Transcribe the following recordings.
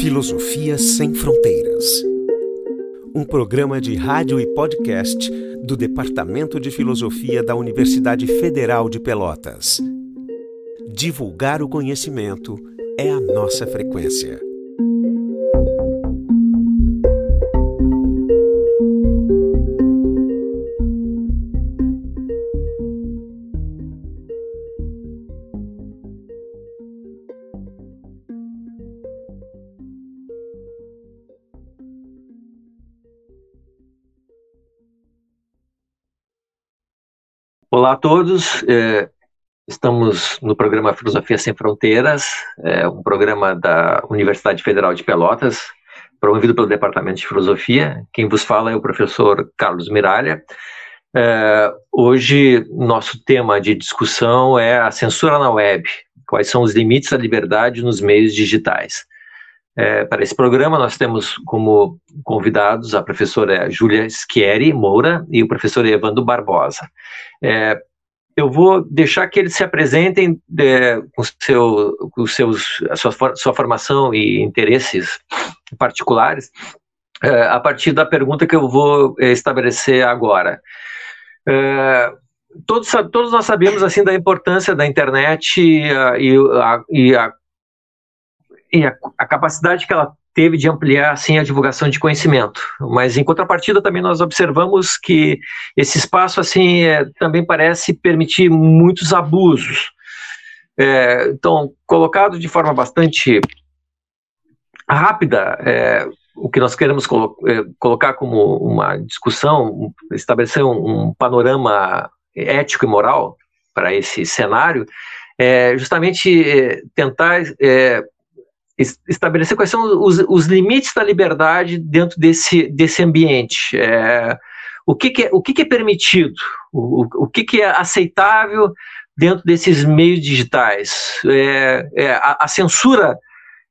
Filosofia Sem Fronteiras. Um programa de rádio e podcast do Departamento de Filosofia da Universidade Federal de Pelotas. Divulgar o conhecimento é a nossa frequência. A todos, é, estamos no programa Filosofia Sem Fronteiras, é um programa da Universidade Federal de Pelotas, promovido pelo Departamento de Filosofia. Quem vos fala é o professor Carlos Miralha. É, hoje, nosso tema de discussão é a censura na web, quais são os limites da liberdade nos meios digitais. É, para esse programa, nós temos como convidados a professora Júlia Schieri Moura e o professor Evandro Barbosa. É, eu vou deixar que eles se apresentem é, com, seu, com seus, a sua, sua formação e interesses particulares é, a partir da pergunta que eu vou é, estabelecer agora. É, todos, todos nós sabemos assim da importância da internet e a, e a, e a a, capacidade que ela teve de ampliar assim a divulgação de conhecimento. Mas em contrapartida também nós observamos que esse espaço assim é, também parece permitir muitos abusos. É, então, colocado de forma bastante rápida, é, o que nós queremos colo é, colocar como uma discussão, estabelecer um, um panorama ético e moral para esse cenário, é justamente é, tentar é, estabelecer quais são os, os, limites da liberdade dentro desse, desse ambiente. É, o que, que, é, o que, que é permitido, o, o que, que é aceitável dentro desses meios digitais. É, é, a, a, censura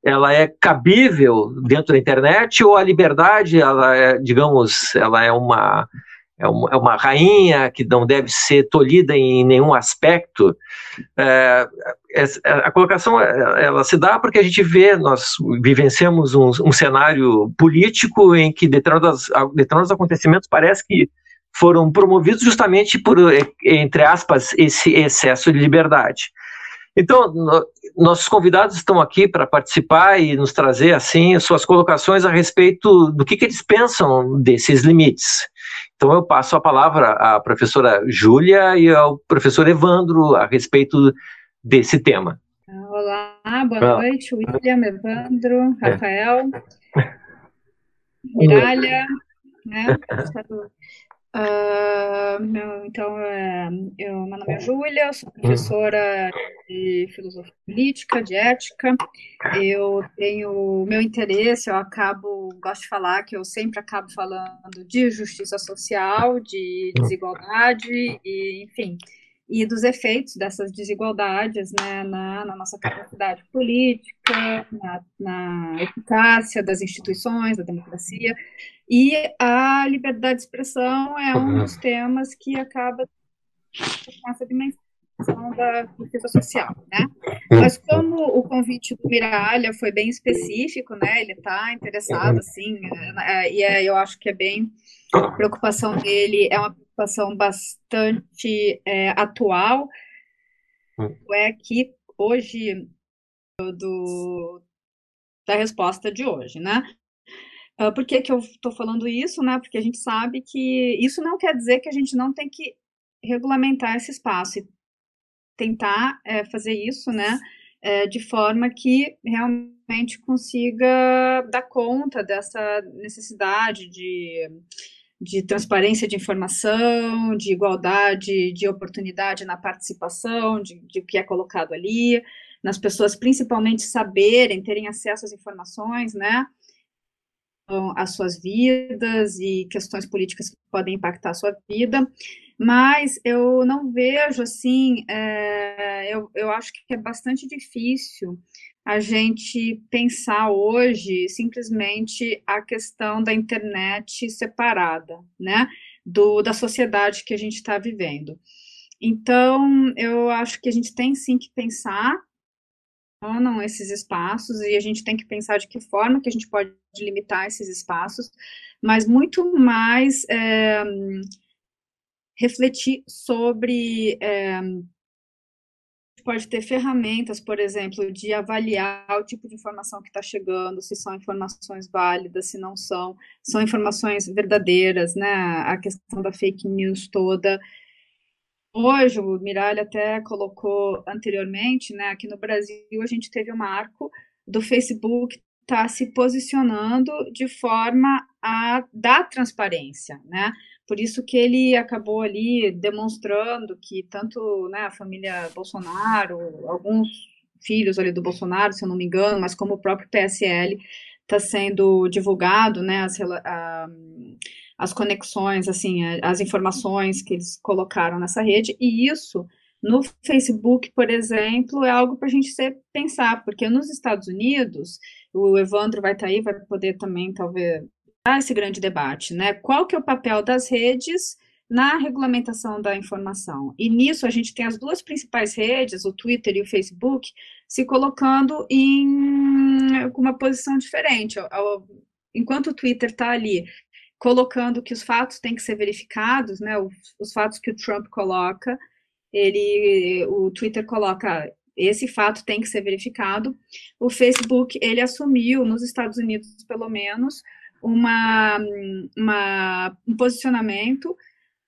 ela é cabível dentro da internet ou a liberdade, ela é, digamos, ela é uma é uma, é uma rainha que não deve ser tolhida em nenhum aspecto. É, é, é a colocação ela se dá porque a gente vê, nós vivenciamos um, um cenário político em que determinados, determinados acontecimentos parece que foram promovidos justamente por, entre aspas, esse excesso de liberdade. Então, no, nossos convidados estão aqui para participar e nos trazer, assim, suas colocações a respeito do que, que eles pensam desses limites. Então eu passo a palavra à professora Júlia e ao professor Evandro a respeito desse tema. Olá, boa ah. noite, William, Evandro, Rafael, Miralha, né? Uh, meu, então, é, eu, meu nome é Júlia, sou professora de filosofia política, de ética. Eu tenho meu interesse, eu acabo, gosto de falar que eu sempre acabo falando de justiça social, de desigualdade, e, enfim, e dos efeitos dessas desigualdades né, na, na nossa capacidade política, na, na eficácia das instituições, da democracia. E a liberdade de expressão é um dos temas que acaba com essa dimensão da justiça social, né? Mas como o convite do Miralha foi bem específico, né? Ele está interessado, assim, é, e é, eu acho que é bem a preocupação dele é uma preocupação bastante é, atual, é que hoje do, da resposta de hoje, né? Uh, por que, que eu estou falando isso, né? Porque a gente sabe que isso não quer dizer que a gente não tem que regulamentar esse espaço e tentar é, fazer isso, né? É, de forma que realmente consiga dar conta dessa necessidade de, de transparência de informação, de igualdade de oportunidade na participação, de, de o que é colocado ali, nas pessoas principalmente saberem, terem acesso às informações, né? As suas vidas e questões políticas que podem impactar a sua vida, mas eu não vejo assim, é, eu, eu acho que é bastante difícil a gente pensar hoje simplesmente a questão da internet separada, né, do, da sociedade que a gente está vivendo. Então, eu acho que a gente tem sim que pensar funcionam esses espaços e a gente tem que pensar de que forma que a gente pode limitar esses espaços, mas muito mais é, refletir sobre é, pode ter ferramentas, por exemplo, de avaliar o tipo de informação que está chegando, se são informações válidas, se não são, são informações verdadeiras, né? A questão da fake news toda. Hoje, o Miralha até colocou anteriormente, né? Aqui no Brasil, a gente teve um marco do Facebook estar tá se posicionando de forma a dar transparência, né? Por isso que ele acabou ali demonstrando que tanto né, a família Bolsonaro, alguns filhos ali do Bolsonaro, se eu não me engano, mas como o próprio PSL está sendo divulgado, né, as, a, as conexões, assim, as informações que eles colocaram nessa rede, e isso no Facebook, por exemplo, é algo para a gente pensar, porque nos Estados Unidos, o Evandro vai estar tá aí, vai poder também, talvez, esse grande debate, né? Qual que é o papel das redes na regulamentação da informação? E nisso a gente tem as duas principais redes, o Twitter e o Facebook, se colocando em uma posição diferente. Enquanto o Twitter está ali colocando que os fatos têm que ser verificados, né? Os, os fatos que o Trump coloca, ele, o Twitter coloca esse fato tem que ser verificado. O Facebook, ele assumiu, nos Estados Unidos, pelo menos, uma, uma, um posicionamento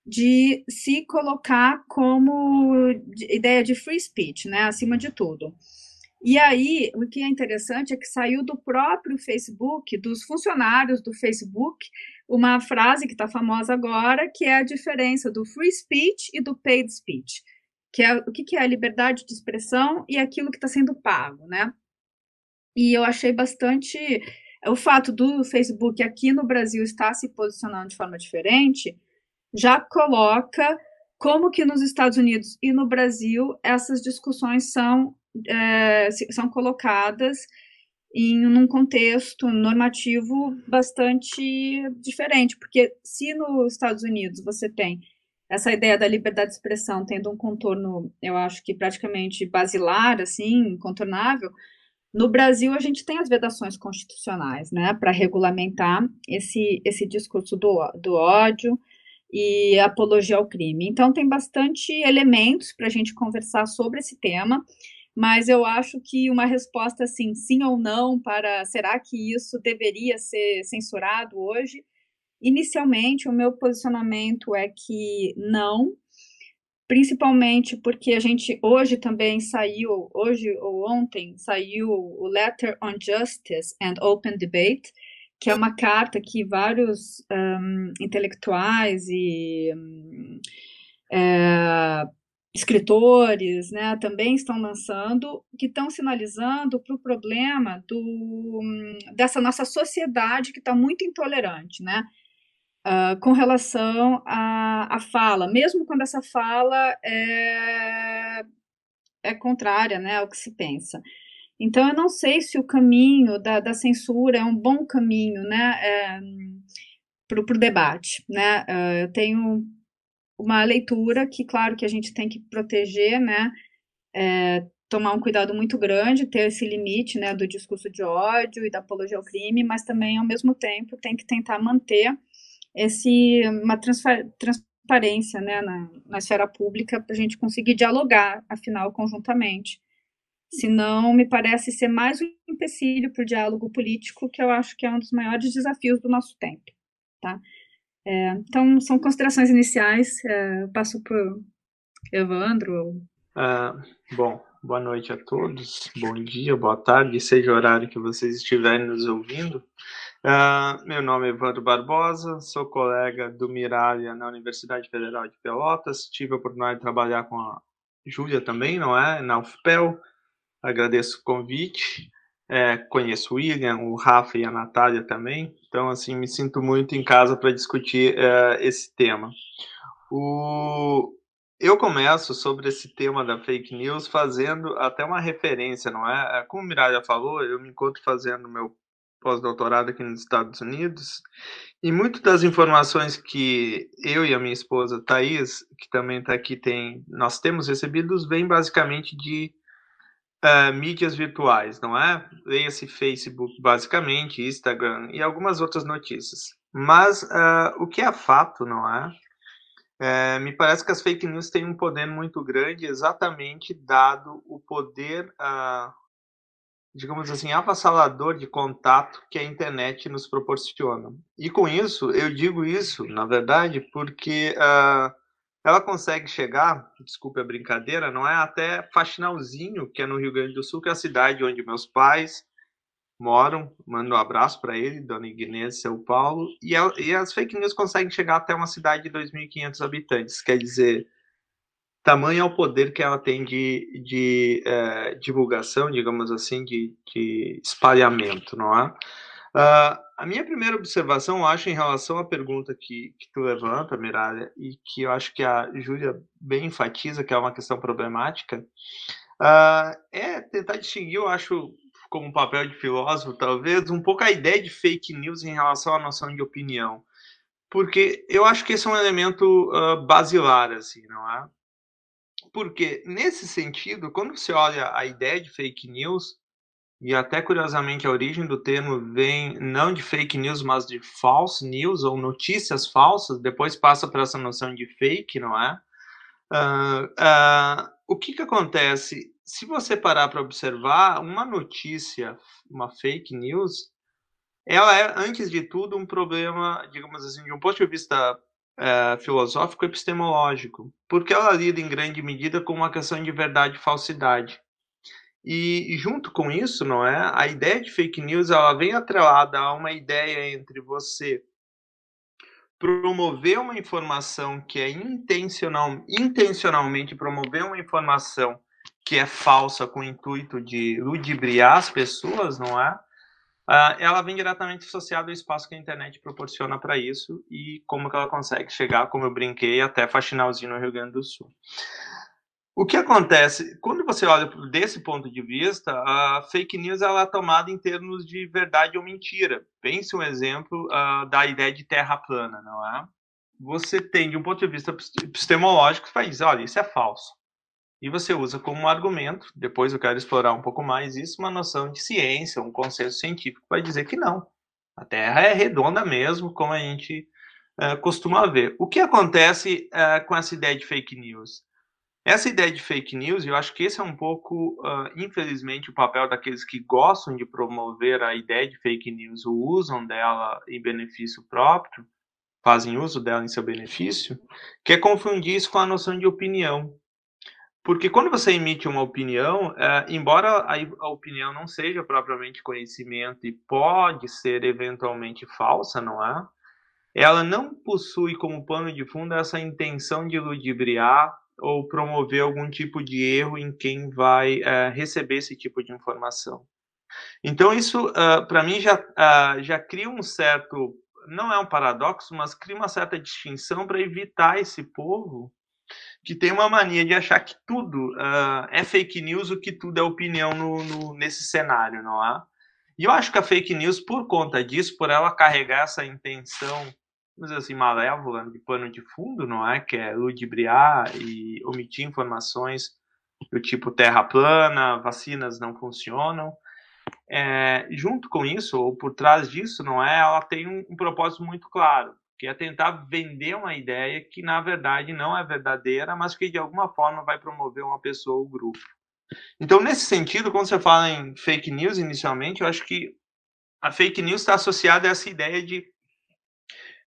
de se colocar como ideia de free speech, né, acima de tudo. E aí, o que é interessante é que saiu do próprio Facebook, dos funcionários do Facebook, uma frase que está famosa agora, que é a diferença do free speech e do paid speech, que é o que, que é a liberdade de expressão e aquilo que está sendo pago, né? E eu achei bastante o fato do Facebook aqui no Brasil estar se posicionando de forma diferente já coloca como que nos Estados Unidos e no Brasil essas discussões são, é, são colocadas em um contexto normativo bastante diferente, porque se nos Estados Unidos você tem essa ideia da liberdade de expressão tendo um contorno, eu acho que praticamente basilar, assim, incontornável, no Brasil, a gente tem as vedações constitucionais, né, para regulamentar esse, esse discurso do, do ódio e apologia ao crime. Então, tem bastante elementos para a gente conversar sobre esse tema, mas eu acho que uma resposta assim, sim ou não, para será que isso deveria ser censurado hoje? Inicialmente, o meu posicionamento é que não, principalmente porque a gente hoje também saiu, hoje ou ontem, saiu o Letter on Justice and Open Debate, que é uma carta que vários um, intelectuais e um, é, escritores né, também estão lançando, que estão sinalizando para o problema do, dessa nossa sociedade que está muito intolerante, né? uh, com relação à, fala, mesmo quando essa fala é, é contrária né, ao que se pensa. Então, eu não sei se o caminho da, da censura é um bom caminho né, é, para o debate. Né? Uh, eu tenho uma leitura que, claro, que a gente tem que proteger, né, é, tomar um cuidado muito grande, ter esse limite né, do discurso de ódio e da apologia ao crime, mas também, ao mesmo tempo, tem que tentar manter esse, uma transparência né, na, na esfera pública para a gente conseguir dialogar, afinal, conjuntamente. Senão, me parece ser mais um empecilho para o diálogo político, que eu acho que é um dos maiores desafios do nosso tempo. Tá? É, então, são considerações iniciais. É, passo para Evandro. Uh, bom, boa noite a todos, bom dia, boa tarde, seja o horário que vocês estiverem nos ouvindo. Uh, meu nome é Evandro Barbosa, sou colega do Miralha na Universidade Federal de Pelotas. Tive a oportunidade de trabalhar com a Júlia também, não é? Na UFPEL. Agradeço o convite. É, conheço o William, o Rafa e a Natália também. Então, assim, me sinto muito em casa para discutir uh, esse tema. O... Eu começo sobre esse tema da fake news fazendo até uma referência, não é? Como o Miralha falou, eu me encontro fazendo meu pós-doutorado aqui nos Estados Unidos, e muitas das informações que eu e a minha esposa Thais, que também está aqui, tem, nós temos recebidos, vêm basicamente de uh, mídias virtuais, não é? Leia-se Facebook, basicamente, Instagram e algumas outras notícias. Mas uh, o que é fato, não é? é? Me parece que as fake news têm um poder muito grande, exatamente dado o poder, uh, digamos assim, avassalador de contato que a internet nos proporciona. E com isso, eu digo isso, na verdade, porque ela consegue chegar, desculpe a brincadeira, não é até Faxinalzinho, que é no Rio Grande do Sul, que é a cidade onde meus pais moram. Mando um abraço para ele, Dona Ignez, São Paulo. E, ela, e, as fake news conseguem chegar até uma cidade de 2.500 habitantes. Quer dizer, tamanho é o poder que ela tem de, de é, divulgação, digamos assim, de, de espalhamento, não é? Uh, a minha primeira observação, eu acho, em relação à pergunta que, que tu levanta, Miralha, e que eu acho que a Júlia bem enfatiza, que é uma questão problemática, uh, é tentar distinguir, eu acho, como papel de filósofo, talvez, um pouco a ideia de fake news em relação à noção de opinião. Porque eu acho que esse é um elemento uh, basilar, assim, não é? Porque, nesse sentido, quando você olha a ideia de fake news, e até curiosamente a origem do termo vem não de fake news, mas de false news ou notícias falsas. Depois passa para essa noção de fake, não é? Uh, uh, o que, que acontece? Se você parar para observar, uma notícia, uma fake news, ela é, antes de tudo, um problema, digamos assim, de um ponto de vista uh, filosófico epistemológico, porque ela lida em grande medida com uma questão de verdade e falsidade. E, junto com isso, não é? A ideia de fake news ela vem atrelada a uma ideia entre você promover uma informação que é intencional, intencionalmente promover uma informação que é falsa com o intuito de ludibriar as pessoas, não é? Uh, ela vem diretamente associada ao espaço que a internet proporciona para isso e como que ela consegue chegar, como eu brinquei, até Faxinalzinho no Rio Grande do Sul. O que acontece quando você olha desse ponto de vista, a fake news ela é tomada em termos de verdade ou mentira. Pense um exemplo uh, da ideia de terra plana, não é? Você tem, de um ponto de vista epistemológico, vai dizer, olha, isso é falso. E você usa como argumento, depois eu quero explorar um pouco mais isso, uma noção de ciência, um consenso científico vai dizer que não. A Terra é redonda mesmo, como a gente uh, costuma ver. O que acontece uh, com essa ideia de fake news? Essa ideia de fake news, eu acho que esse é um pouco, uh, infelizmente, o papel daqueles que gostam de promover a ideia de fake news, ou usam dela em benefício próprio, fazem uso dela em seu benefício, que é confundir isso com a noção de opinião. Porque quando você emite uma opinião, uh, embora a, a opinião não seja propriamente conhecimento e pode ser eventualmente falsa, não é? Ela não possui como pano de fundo essa intenção de ludibriar ou promover algum tipo de erro em quem vai uh, receber esse tipo de informação. Então, isso, uh, eh, para mim, já, uh, já cria um certo, não é um paradoxo, mas cria uma certa distinção para evitar esse povo que tem uma mania de achar que tudo é fake news, o que tudo é opinião no, no, nesse cenário, não é? E eu acho que a fake news, por conta disso, por ela carregar essa intenção dizer assim, malévola, de pano de fundo, não é? Que é ludibriar e omitir informações do tipo terra plana, vacinas não funcionam. É, junto com isso, ou por trás disso, não é? Ela tem um, um propósito muito claro, que é tentar vender uma ideia que na verdade não é verdadeira, mas que de alguma forma vai promover uma pessoa ou grupo. Então, nesse sentido, quando você fala em fake news inicialmente, eu acho que a fake news está associada a essa ideia de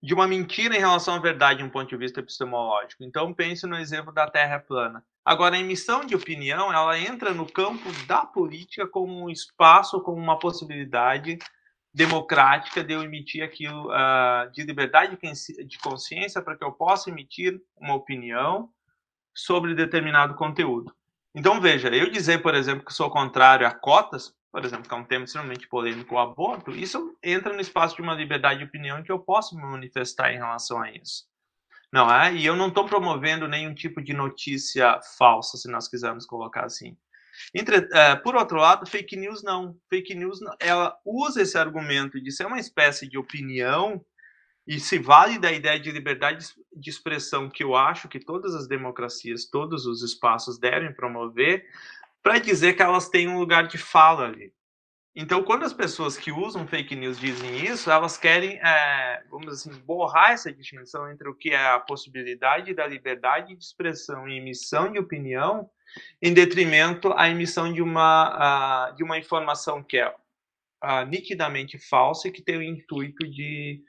de uma mentira em relação à verdade de um ponto de vista epistemológico. Então pense no exemplo da Terra plana. Agora, a emissão de opinião, ela entra no campo da política como um espaço, como uma possibilidade democrática de eu emitir aquilo uh, de liberdade de consciência para que eu possa emitir uma opinião sobre determinado conteúdo. Então, veja, eu dizer, por exemplo, que sou contrário a cotas, por exemplo, que é um tema extremamente polêmico, o aborto, isso entra no espaço de uma liberdade de opinião que eu posso me manifestar em relação a isso. Não é? E eu não estou promovendo nenhum tipo de notícia falsa, se nós quisermos colocar assim. Entre, é, por outro lado, fake news não. Fake news, ela usa esse argumento de ser uma espécie de opinião e se vale da ideia de liberdade de expressão que eu acho que todas as democracias, todos os espaços devem promover, para dizer que elas têm um lugar de fala ali. Então, quando as pessoas que usam fake news dizem isso, elas querem, é, vamos assim, borrar essa distinção entre o que é a possibilidade da liberdade de expressão e emissão de opinião, em detrimento à emissão de uma, uh, de uma informação que é uh, nitidamente falsa e que tem o intuito de,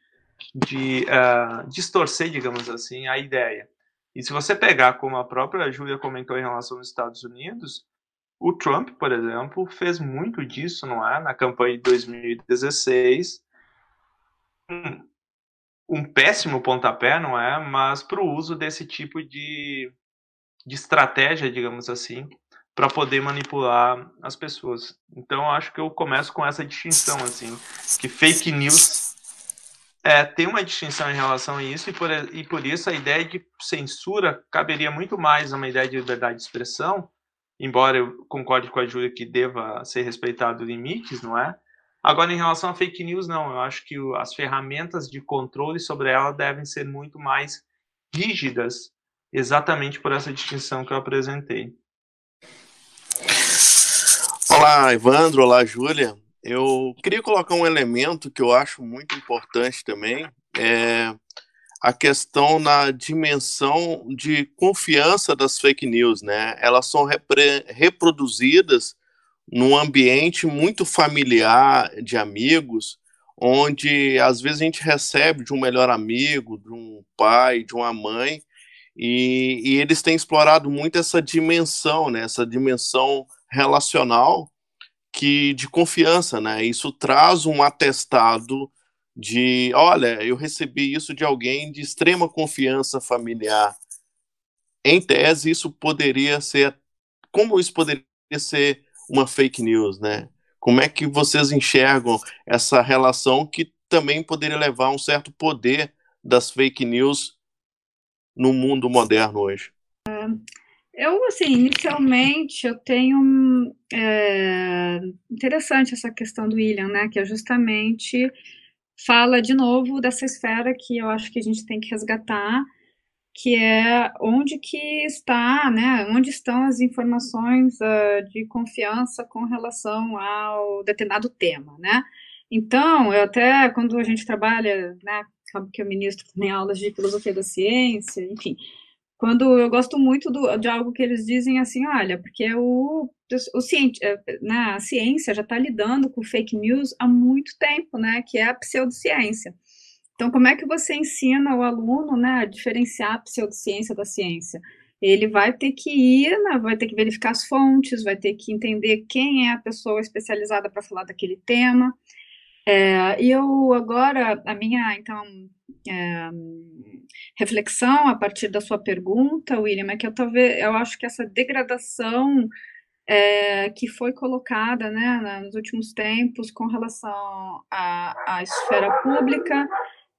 de uh, distorcer, digamos assim, a ideia. E se você pegar, como a própria Júlia comentou em relação aos Estados Unidos, o Trump, por exemplo, fez muito disso, não é? Na campanha de 2016. Um, um péssimo pontapé, não é? Mas para o uso desse tipo de, de estratégia, digamos assim, para poder manipular as pessoas. Então, acho que eu começo com essa distinção, assim, que fake news é, tem uma distinção em relação a isso, e por, e por isso a ideia de censura caberia muito mais a uma ideia de liberdade de expressão embora eu concorde com a Júlia que deva ser respeitado limites, não é? Agora, em relação a fake news, não. Eu acho que as ferramentas de controle sobre ela devem ser muito mais rígidas, exatamente por essa distinção que eu apresentei. Olá, Evandro. Olá, Júlia. Eu queria colocar um elemento que eu acho muito importante também. É a questão na dimensão de confiança das fake news, né? Elas são reproduzidas num ambiente muito familiar de amigos, onde às vezes a gente recebe de um melhor amigo, de um pai, de uma mãe, e, e eles têm explorado muito essa dimensão, né? Essa dimensão relacional que de confiança, né? Isso traz um atestado de, olha, eu recebi isso de alguém de extrema confiança familiar. Em tese, isso poderia ser, como isso poderia ser uma fake news, né? Como é que vocês enxergam essa relação que também poderia levar a um certo poder das fake news no mundo moderno hoje? Eu, assim, inicialmente eu tenho é, interessante essa questão do William, né? Que é justamente fala de novo dessa esfera que eu acho que a gente tem que resgatar, que é onde que está, né, onde estão as informações uh, de confiança com relação ao determinado tema, né? Então, eu até, quando a gente trabalha, né, sabe que eu ministro também aulas de filosofia da ciência, enfim, quando eu gosto muito do, de algo que eles dizem assim, olha, porque o, o ciência, né, a ciência já está lidando com fake news há muito tempo, né, que é a pseudociência. Então, como é que você ensina o aluno né, a diferenciar a pseudociência da ciência? Ele vai ter que ir, né, vai ter que verificar as fontes, vai ter que entender quem é a pessoa especializada para falar daquele tema. É, e eu agora, a minha, então, é, reflexão a partir da sua pergunta, William, é que eu talvez, eu acho que essa degradação é, que foi colocada, né, nos últimos tempos com relação à, à esfera pública,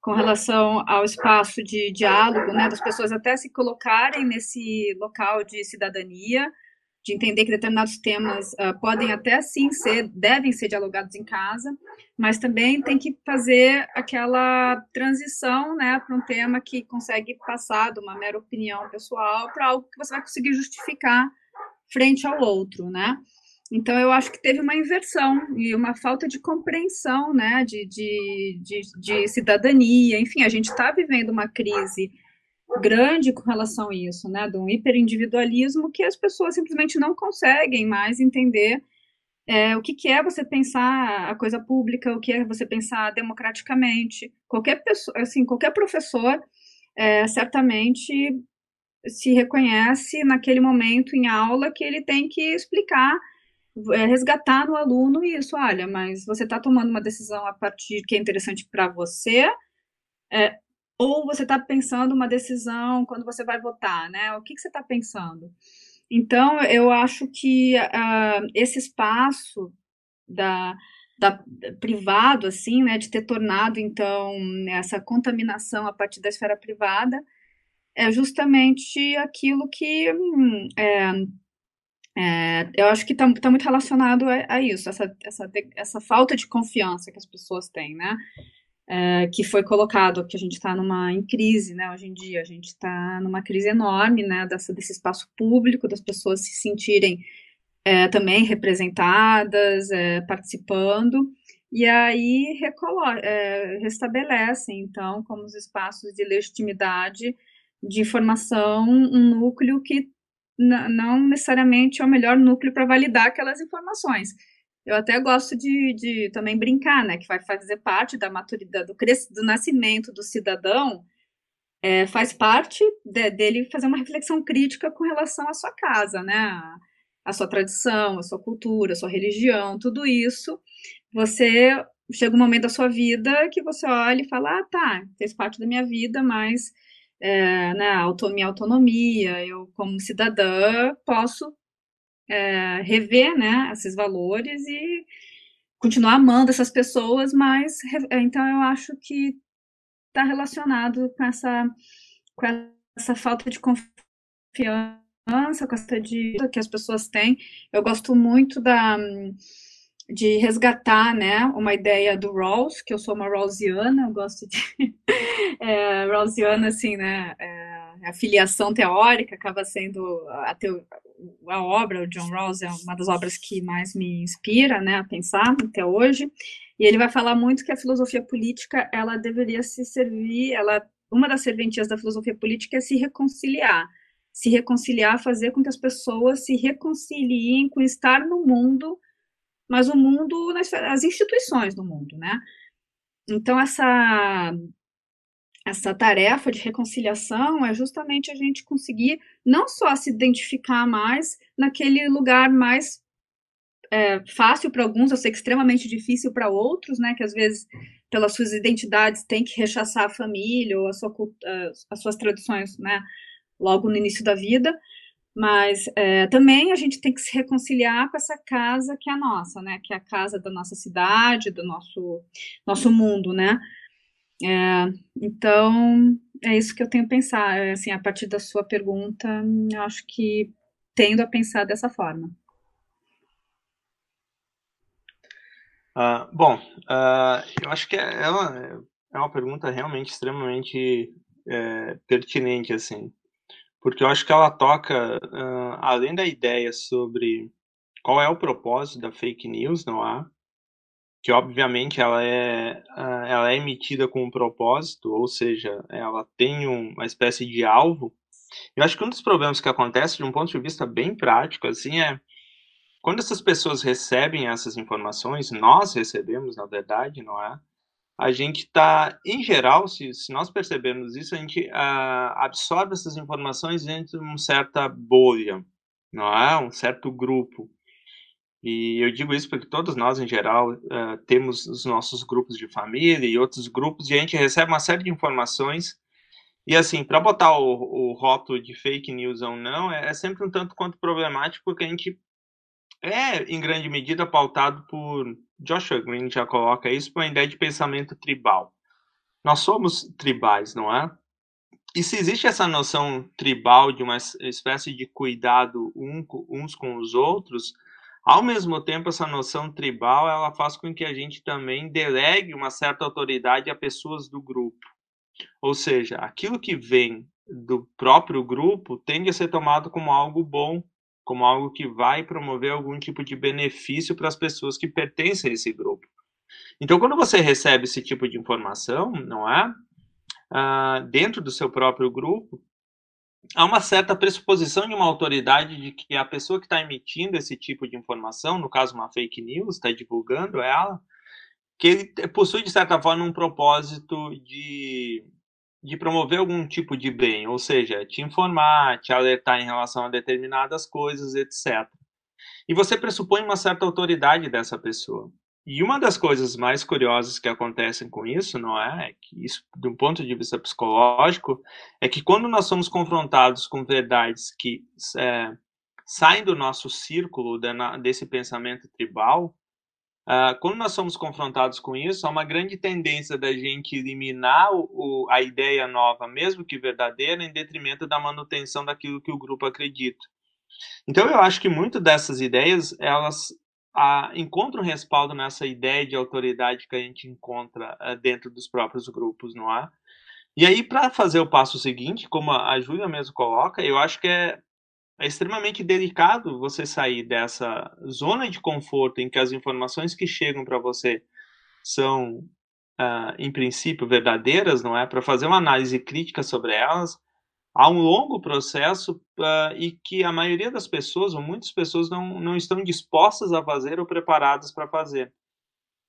com relação ao espaço de diálogo, né, das pessoas até se colocarem nesse local de cidadania, de entender que determinados temas uh, podem até sim ser, devem ser dialogados em casa, mas também tem que fazer aquela transição, né, para um tema que consegue passar de uma mera opinião pessoal para algo que você vai conseguir justificar frente ao outro, né? Então, eu acho que teve uma inversão e uma falta de compreensão, né, de, de, de, de cidadania. Enfim, a gente está vivendo uma crise grande com relação a isso, né, de um hiperindividualismo que as pessoas simplesmente não conseguem mais entender é, o que, que, é você pensar a coisa pública, o que é você pensar democraticamente. Qualquer pessoa, assim, qualquer professor é, certamente se reconhece naquele momento em aula que ele tem que explicar, é, resgatar no aluno isso. Olha, mas você está tomando uma decisão a partir que é interessante para você, é, ou você está pensando uma decisão quando você vai votar, né? O que, que você está pensando? Então, eu acho que uh, esse espaço da, da, privado, assim, né, de ter tornado, então, essa contaminação a partir da esfera privada, é justamente aquilo que hum, é, é, eu acho que está tá muito relacionado a, a, isso, essa, essa, essa falta de confiança que as pessoas têm, né? É, que foi colocado, que a gente está numa em crise, né? Hoje em dia a gente está numa crise enorme, né? Dessa, desse espaço público, das pessoas se sentirem é, também representadas, é, participando, e aí é, restabelecem, então, como os espaços de legitimidade de informação, um núcleo que não necessariamente é o melhor núcleo para validar aquelas informações. Eu até gosto de, de, também brincar, né, que vai fazer parte da maturidade, do, do nascimento do cidadão, é, faz parte de, dele fazer uma reflexão crítica com relação à sua casa, né, a sua tradição, a sua cultura, a sua religião, tudo isso, você chega um momento da sua vida que você olha e fala, ah, tá, fez parte da minha vida, mas é, né, auto, minha autonomia, eu como cidadã posso é, rever, né, esses valores e continuar amando essas pessoas, mas então eu acho que está relacionado com essa, com essa falta de confiança com essa de que as pessoas têm. Eu gosto muito da de resgatar, né, uma ideia do Rawls, que eu sou uma Rawlsiana, eu gosto de é, Rawlsiana, assim, né, é, a filiação teórica acaba sendo a, teo, a obra, o John Rawls é uma das obras que mais me inspira, né, a pensar até hoje, e ele vai falar muito que a filosofia política, ela deveria se servir, ela, uma das serventias da filosofia política é se reconciliar, se reconciliar, fazer com que as pessoas se reconciliem com estar no mundo, mas o mundo, as instituições do mundo, né? Então, essa, essa tarefa de reconciliação é justamente a gente conseguir não só se identificar mais naquele lugar mais é, fácil para alguns, sei que extremamente difícil para outros, né? Que às vezes, pelas suas identidades, tem que rechaçar a família ou a sua, as suas tradições, né? logo no início da vida, mas é, também a gente tem que se reconciliar com essa casa que é nossa, né? Que é a casa da nossa cidade, do nosso, nosso mundo, né? É, então, é isso que eu tenho a pensar, é, assim, a partir da sua pergunta, eu acho que tendo a pensar dessa forma. Uh, bom, uh, eu acho que é uma, é uma pergunta realmente extremamente é, pertinente, assim porque eu acho que ela toca, uh, além da ideia sobre qual é o propósito da fake news, não há? Que obviamente ela é, ela é emitida com um propósito, ou seja, ela tem uma espécie de alvo. Eu acho que um dos problemas que acontece, de um ponto de vista bem prático, assim, é quando essas pessoas recebem essas informações, nós recebemos, na verdade, não é? a gente está, em geral, se, se nós percebermos isso, a gente uh, absorve essas informações dentro de uma certa bolha, não é? Um certo grupo. E eu digo isso porque todos nós, em geral, uh, temos os nossos grupos de família e outros grupos, e a gente recebe uma série de informações. E assim, para botar o, o rótulo de fake news ou não, é, é sempre um tanto quanto problemático, porque a gente é, em grande medida, pautado por Joshua Green já coloca isso por uma ideia de pensamento tribal. Nós somos tribais, não é? E se existe essa noção tribal de uma espécie de cuidado uns com os outros, ao mesmo tempo essa noção tribal ela faz com que a gente também delegue uma certa autoridade a pessoas do grupo. Ou seja, aquilo que vem do próprio grupo tende a ser tomado como algo bom como algo que vai promover algum tipo de benefício para as pessoas que pertencem a esse grupo. Então, quando você recebe esse tipo de informação, não é? Uh, dentro do seu próprio grupo, há uma certa pressuposição de uma autoridade de que a pessoa que está emitindo esse tipo de informação, no caso uma fake news, está divulgando ela, que ele possui de certa forma um propósito de de promover algum tipo de bem, ou seja, te informar, te alertar em relação a determinadas coisas, etc. E você pressupõe uma certa autoridade dessa pessoa. E uma das coisas mais curiosas que acontecem com isso, não é? é que isso, de um ponto de vista psicológico, é que quando nós somos confrontados com verdades que é, saem do nosso círculo desse pensamento tribal, Uh, quando nós somos confrontados com isso, há uma grande tendência da gente eliminar o, o, a ideia nova, mesmo que verdadeira, em detrimento da manutenção daquilo que o grupo acredita. Então, eu acho que muito dessas ideias elas uh, encontram respaldo nessa ideia de autoridade que a gente encontra uh, dentro dos próprios grupos, não é? E aí, para fazer o passo seguinte, como a Júlia mesmo coloca, eu acho que é é extremamente delicado você sair dessa zona de conforto em que as informações que chegam para você são, uh, em princípio, verdadeiras, não é? Para fazer uma análise crítica sobre elas, há um longo processo uh, e que a maioria das pessoas, ou muitas pessoas, não, não estão dispostas a fazer ou preparadas para fazer.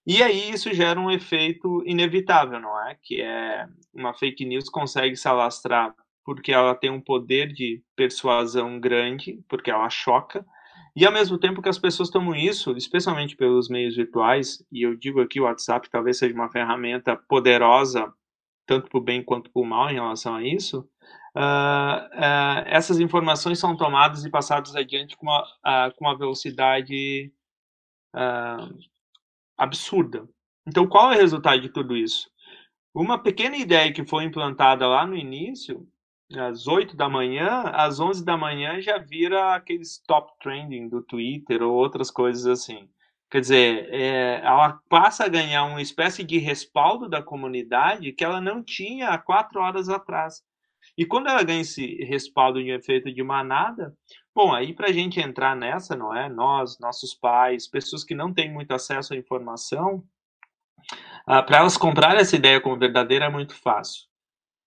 E aí isso gera um efeito inevitável, não é? Que é uma fake news consegue se alastrar porque ela tem um poder de persuasão grande, porque ela choca, e ao mesmo tempo que as pessoas tomam isso, especialmente pelos meios virtuais, e eu digo aqui o WhatsApp talvez seja uma ferramenta poderosa, tanto para o bem quanto para o mal em relação a isso, uh, essas informações são tomadas e passadas adiante com uma, uh, com uma velocidade absurda. Então, qual é o resultado de tudo isso? Uma pequena ideia que foi implantada lá no início às 8 da manhã, às 11 da manhã já vira aqueles top trending do Twitter ou outras coisas assim. Quer dizer, é, ela passa a ganhar uma espécie de respaldo da comunidade que ela não tinha há quatro horas atrás. E quando ela ganha esse respaldo de efeito de manada, bom, aí para a gente entrar nessa, não é? Nós, nossos pais, pessoas que não têm muito acesso à informação, ah, para elas comprarem essa ideia como verdadeira é muito fácil.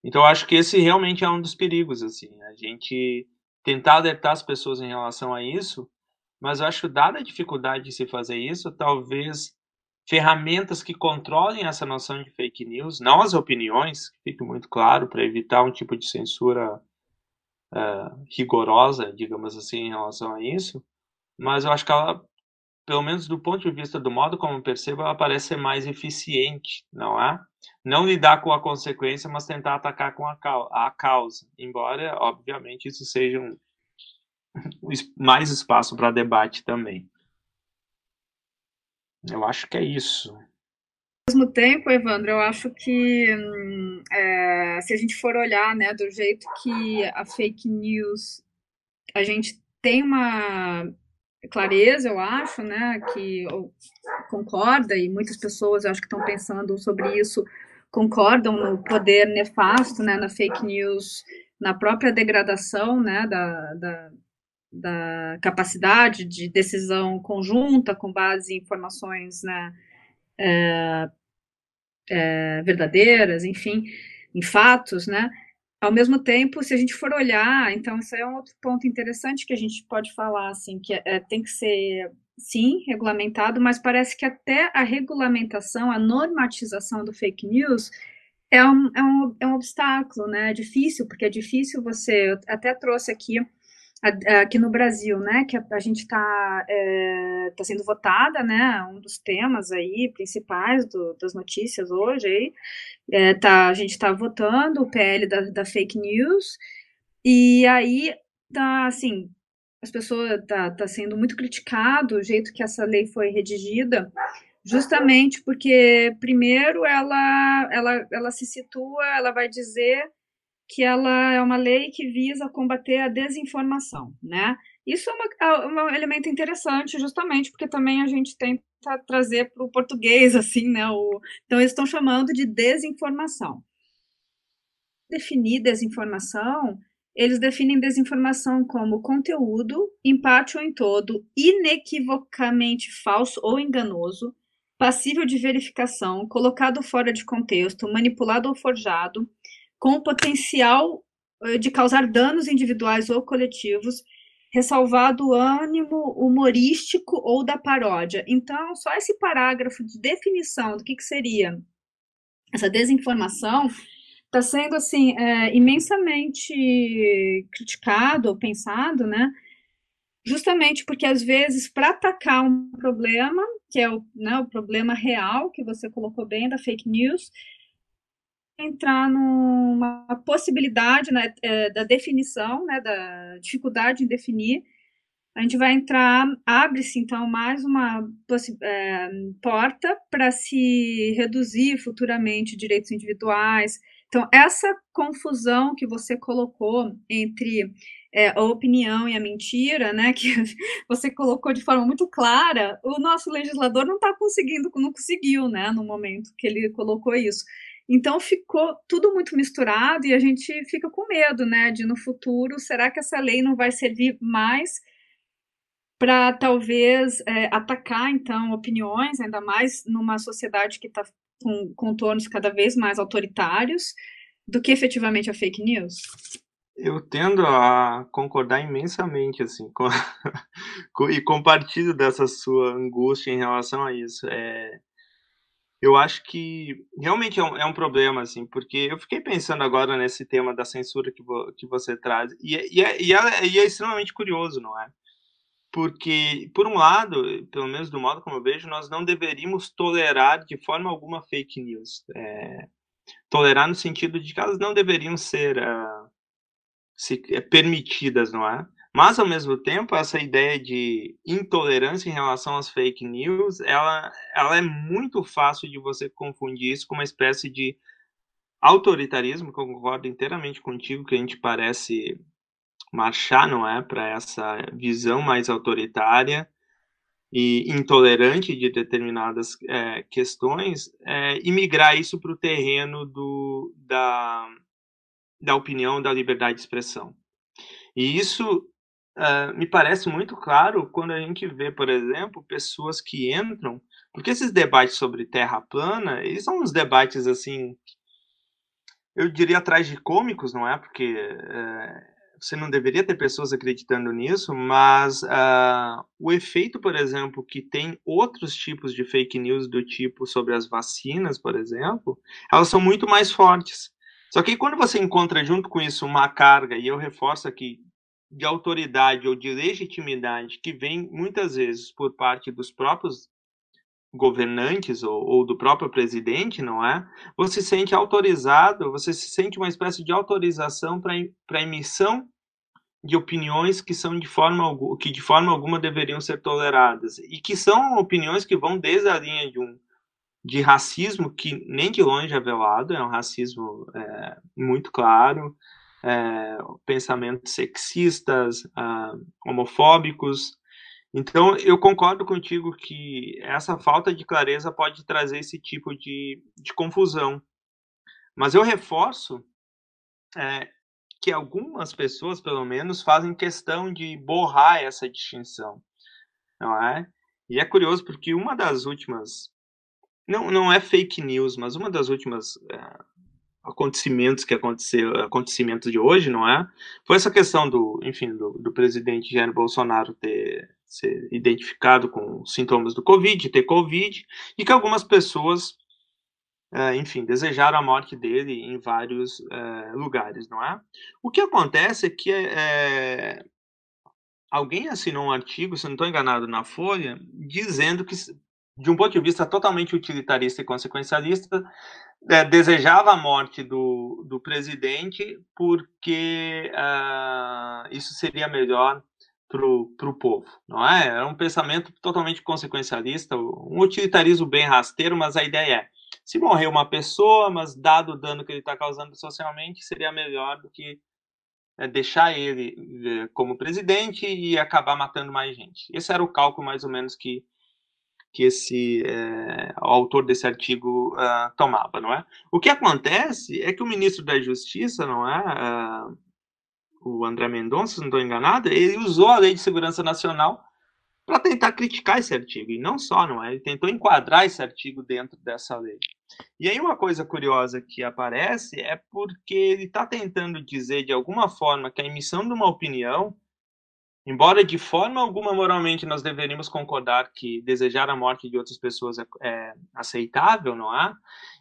Então, eu acho que esse realmente é um dos perigos, assim, a gente tentar alertar as pessoas em relação a isso, mas eu acho dada a dificuldade de se fazer isso, talvez ferramentas que controlem essa noção de fake news, não as opiniões, que fique muito claro, para evitar um tipo de censura uh, rigorosa, digamos assim, em relação a isso, mas eu acho que ela pelo menos do ponto de vista do modo como percebo, ela parece ser mais eficiente, não é? Não lidar com a consequência, mas tentar atacar com a causa. Embora, obviamente, isso seja um, mais espaço para debate também. Eu acho que é isso. Ao mesmo tempo, Evandro, eu acho que hum, é, se a gente for olhar né, do jeito que a fake news, a gente tem uma clareza, eu acho, né, que concorda, e muitas pessoas, eu acho que estão pensando sobre isso, concordam no poder nefasto, né, na fake news, na própria degradação, né, da, da, da capacidade de decisão conjunta com base em informações, né, é, é, verdadeiras, enfim, em fatos, né, ao mesmo tempo, se a gente for olhar, então isso é um outro ponto interessante que a gente pode falar, assim, que é, tem que ser, sim, regulamentado, mas parece que até a regulamentação, a normatização do fake news é um, é um, é um obstáculo, né? É difícil, porque é difícil você, eu até trouxe aqui aqui no Brasil, né, que a, gente está é, tá sendo votada, né, um dos temas aí principais do, das notícias hoje aí, é, tá, a gente está votando o PL da, da fake news, e aí tá, assim, as pessoas, tá, tá sendo muito criticado o jeito que essa lei foi redigida, justamente porque, primeiro, ela, ela, ela se situa, ela vai dizer que ela é uma lei que visa combater a desinformação, né? Isso é, uma, é um elemento interessante, justamente porque também a gente tenta trazer para o português, assim, né? O, então, eles estão chamando de desinformação. Definir desinformação, eles definem desinformação como conteúdo, em parte ou em todo, inequivocamente falso ou enganoso, passível de verificação, colocado fora de contexto, manipulado ou forjado, com o potencial eh, de causar danos individuais ou coletivos, ressalvado o ânimo humorístico ou da paródia. Então, só esse parágrafo de definição do que, que seria essa desinformação está sendo assim é, imensamente criticado ou pensado, né? Justamente porque às vezes para atacar um problema que é o, né, o problema real que você colocou bem da fake news, entrar numa possibilidade né, é, da definição, né, da dificuldade em definir, a gente vai entrar, abre-se então mais uma é, porta para se reduzir futuramente direitos individuais. Então, essa confusão que você colocou entre é, a opinião e a mentira, né, que você colocou de forma muito clara, o nosso legislador não está conseguindo, não conseguiu, né, no momento que ele colocou isso. Então ficou tudo muito misturado e a gente fica com medo, né, de no futuro, será que essa lei não vai servir mais para talvez é, atacar então opiniões, ainda mais numa sociedade que está com contornos cada vez mais autoritários, do que efetivamente a fake news? Eu tendo a concordar imensamente, assim, com, e compartilho dessa sua angústia em relação a isso. É, eu acho que realmente é um, é um, problema, assim, porque eu fiquei pensando agora nesse tema da censura que, vo, que você traz, e, é, e, é, e, é, e é extremamente curioso, não é? Porque, por um lado, pelo menos do modo como eu vejo, nós não deveríamos tolerar de forma alguma fake news. É, tolerar no sentido de que elas não deveriam ser uh, se, é, permitidas, não é? Mas, ao mesmo tempo, essa ideia de intolerância em relação às fake news, ela, ela é muito fácil de você confundir isso com uma espécie de autoritarismo, que eu concordo inteiramente contigo, que a gente parece marchar, não é, para essa visão mais autoritária e intolerante de determinadas é, questões, é, e migrar isso para o terreno do, da, da opinião, da liberdade de expressão. E isso uh, me parece muito claro quando a gente vê, por exemplo, pessoas que entram, porque esses debates sobre terra plana, eles são uns debates assim, eu diria tragicômicos, não é? Porque uh, você não deveria ter pessoas acreditando nisso, mas uh, o efeito, por exemplo, que tem outros tipos de fake news do tipo sobre as vacinas, por exemplo, elas são muito mais fortes. Só que quando você encontra junto com isso uma carga, e eu reforço aqui, de autoridade ou de legitimidade que vem muitas vezes por parte dos próprios governantes ou, ou, do próprio presidente, não é? Você se sente autorizado, você se sente uma espécie de autorização para emissão de opiniões que são de forma que de forma alguma deveriam ser toleradas e que são opiniões que vão desde a linha de um de racismo que nem de longe é velado, é um racismo é, muito claro, é, pensamentos sexistas, ah, homofóbicos. Então, eu concordo contigo que essa falta de clareza pode trazer esse tipo de, de confusão. Mas eu reforço é, que algumas pessoas, pelo menos, fazem questão de borrar essa distinção, não é? E é curioso porque uma das últimas, não, não é fake news, mas uma das últimas é, acontecimentos que aconteceu, acontecimentos de hoje, não é? Foi essa questão do, enfim, do, do presidente Jair Bolsonaro ter ser identificado com sintomas do Covid, ter Covid, e que algumas pessoas, é, enfim, desejaram a morte dele em vários é, lugares, não é? O que acontece é que é, alguém assinou um artigo, se não estou enganado, na Folha, dizendo que de um ponto de vista totalmente utilitarista e consequencialista, é, desejava a morte do, do presidente porque uh, isso seria melhor para o povo, não é? Era um pensamento totalmente consequencialista, um utilitarismo bem rasteiro, mas a ideia é, se morrer uma pessoa, mas dado o dano que ele está causando socialmente, seria melhor do que é, deixar ele é, como presidente e acabar matando mais gente. Esse era o cálculo mais ou menos que que esse é, autor desse artigo uh, tomava, não é? O que acontece é que o ministro da Justiça, não é, uh, o André Mendonça, se não estou enganado, ele usou a Lei de Segurança Nacional para tentar criticar esse artigo e não só, não é? Ele tentou enquadrar esse artigo dentro dessa lei. E aí uma coisa curiosa que aparece é porque ele está tentando dizer de alguma forma que a emissão de uma opinião Embora de forma alguma moralmente nós deveríamos concordar que desejar a morte de outras pessoas é, é, aceitável, não é?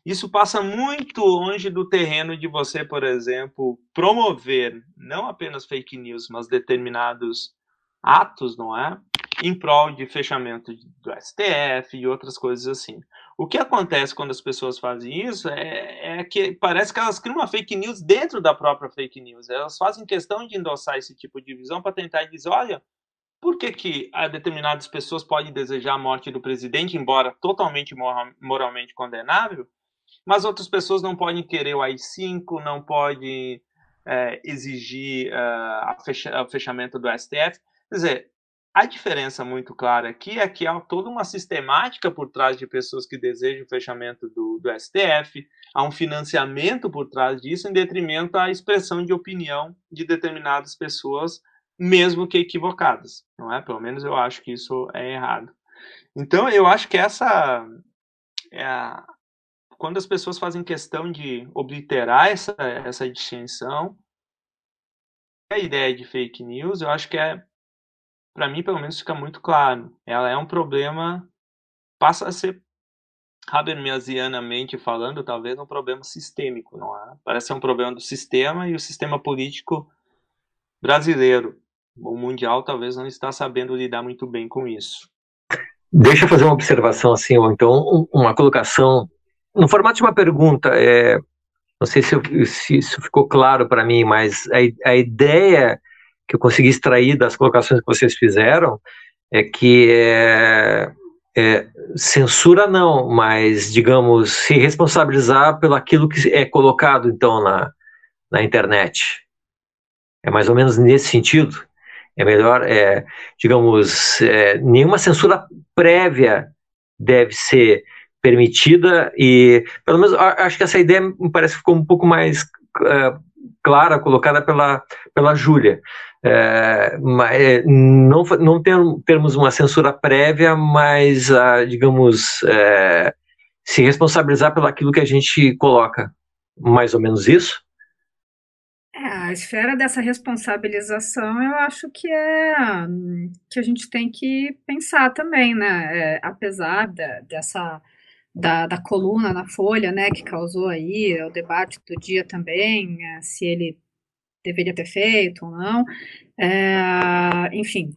Isso passa muito longe do terreno de você, por exemplo, promover não apenas fake news, mas determinados atos, não é? Em prol de fechamento do STF e outras coisas assim. O que acontece quando as pessoas fazem isso é, é, que parece que elas criam uma fake news dentro da própria fake news. Elas fazem questão de endossar esse tipo de visão para tentar dizer, olha, por que, que determinadas pessoas podem desejar a morte do presidente, embora totalmente moralmente condenável, mas outras pessoas não podem querer o AI-5, não podem é, exigir uh, o fechamento do STF. Quer dizer, a diferença muito clara aqui é que há toda uma sistemática por trás de pessoas que desejam o fechamento do, do STF, há um financiamento por trás disso, em detrimento à expressão de opinião de determinadas pessoas, mesmo que equivocadas, não é? Pelo menos eu acho que isso é errado. Então, eu acho que essa é a, quando as pessoas fazem questão de obliterar essa, essa distinção, a ideia de fake news, eu acho que é para mim, pelo menos, fica muito claro. Ela é um problema, passa a ser, habermasianamente falando, talvez um problema sistêmico, não é? Parece ser um problema do sistema e o sistema político brasileiro, o mundial, talvez não está sabendo lidar muito bem com isso. Deixa eu fazer uma observação assim, ou então uma colocação no formato de uma pergunta. É, não sei se, se isso ficou claro para mim, mas a, a ideia que eu consegui extrair das colocações que vocês fizeram é que é, é, censura não, mas digamos se responsabilizar pelo aquilo que é colocado então na, na internet. É mais ou menos nesse sentido. É melhor, é, digamos, é, nenhuma censura prévia deve ser permitida e, pelo menos, acho que essa ideia me parece que ficou um pouco mais uh, clara, colocada pela, pela Júlia. É, é, não, não ter, termos uma censura prévia, mas, uh, digamos, é, se responsabilizar pelo aquilo que a gente coloca. Mais ou menos isso? É, a esfera dessa responsabilização eu acho que é que a gente tem que pensar também, né? É, apesar da, dessa da, da coluna na Folha, né, que causou aí o debate do dia também, é, se ele deveria ter feito ou não. É, enfim,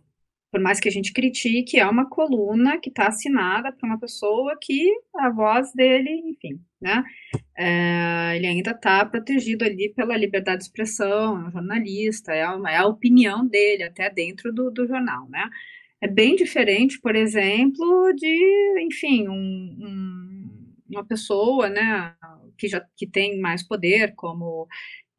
por mais que a gente critique, é uma coluna que está assinada por uma pessoa que a voz dele, enfim, né? É, ele ainda está protegido ali pela liberdade de expressão, é um jornalista, é, uma, é a opinião dele até dentro do, do, jornal, né? É bem diferente, por exemplo, de, enfim, um, um, uma pessoa, né, que já que tem mais poder, como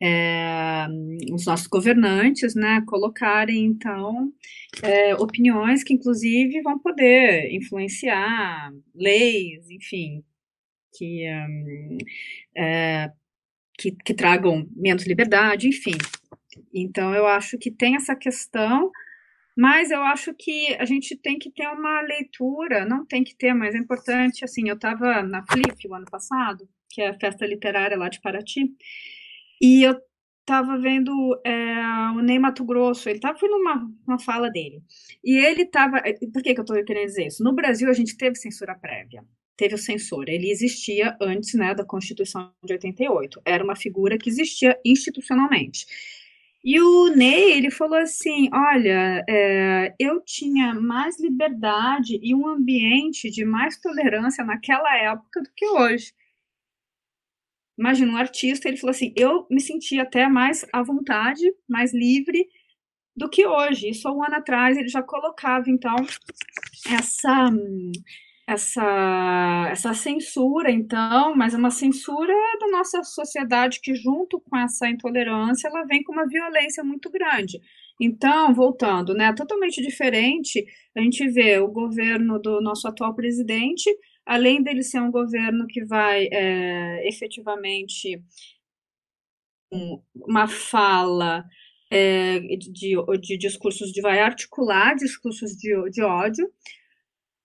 é, os nossos governantes, né, colocarem, então, é, opiniões que, inclusive, vão poder influenciar leis, enfim, que, um, é, que, que tragam menos liberdade, enfim. Então, eu acho que tem essa questão, mas eu acho que a gente tem que ter uma leitura, não tem que ter, mas é importante, assim, eu estava na Flip o ano passado, que é a festa literária lá de Paraty, e eu estava vendo é, o Ney Mato Grosso, ele estava numa uma fala dele. E ele estava. Eh, por que, que eu estou querendo dizer isso? No Brasil, a gente teve censura prévia. Teve o censor. Ele existia antes né, da Constituição de 88. Era uma figura que existia institucionalmente. E o Ney, ele falou assim: olha, é, eu tinha mais liberdade e um ambiente de mais tolerância naquela época do que hoje. Imagina um artista, ele falou assim: eu me senti até mais à vontade, mais livre do que hoje. Isso há um ano atrás ele já colocava, então, essa essa, essa censura, então, mas é uma censura da nossa sociedade que, junto com essa intolerância, ela vem com uma violência muito grande. Então, voltando, né, totalmente diferente, a gente vê o governo do nosso atual presidente além dele ser um governo que vai é, efetivamente uma fala é, de, de, discursos de vai articular discursos de, de ódio.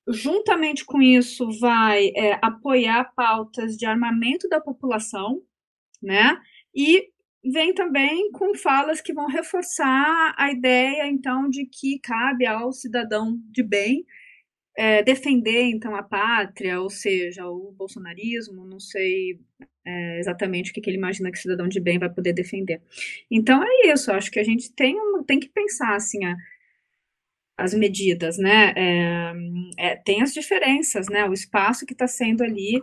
Juntamente com isso, vai é, apoiar pautas de armamento da população, né? E vem também com falas que vão reforçar a ideia, então, de que cabe ao cidadão de bem é, defender então a pátria, ou seja, o bolsonarismo, não sei é, exatamente o que, que, ele imagina que cidadão de bem vai poder defender. Então é isso, acho que a gente tem, tem que pensar assim a, as medidas, né? É, é tem as diferenças, né? O espaço que está sendo ali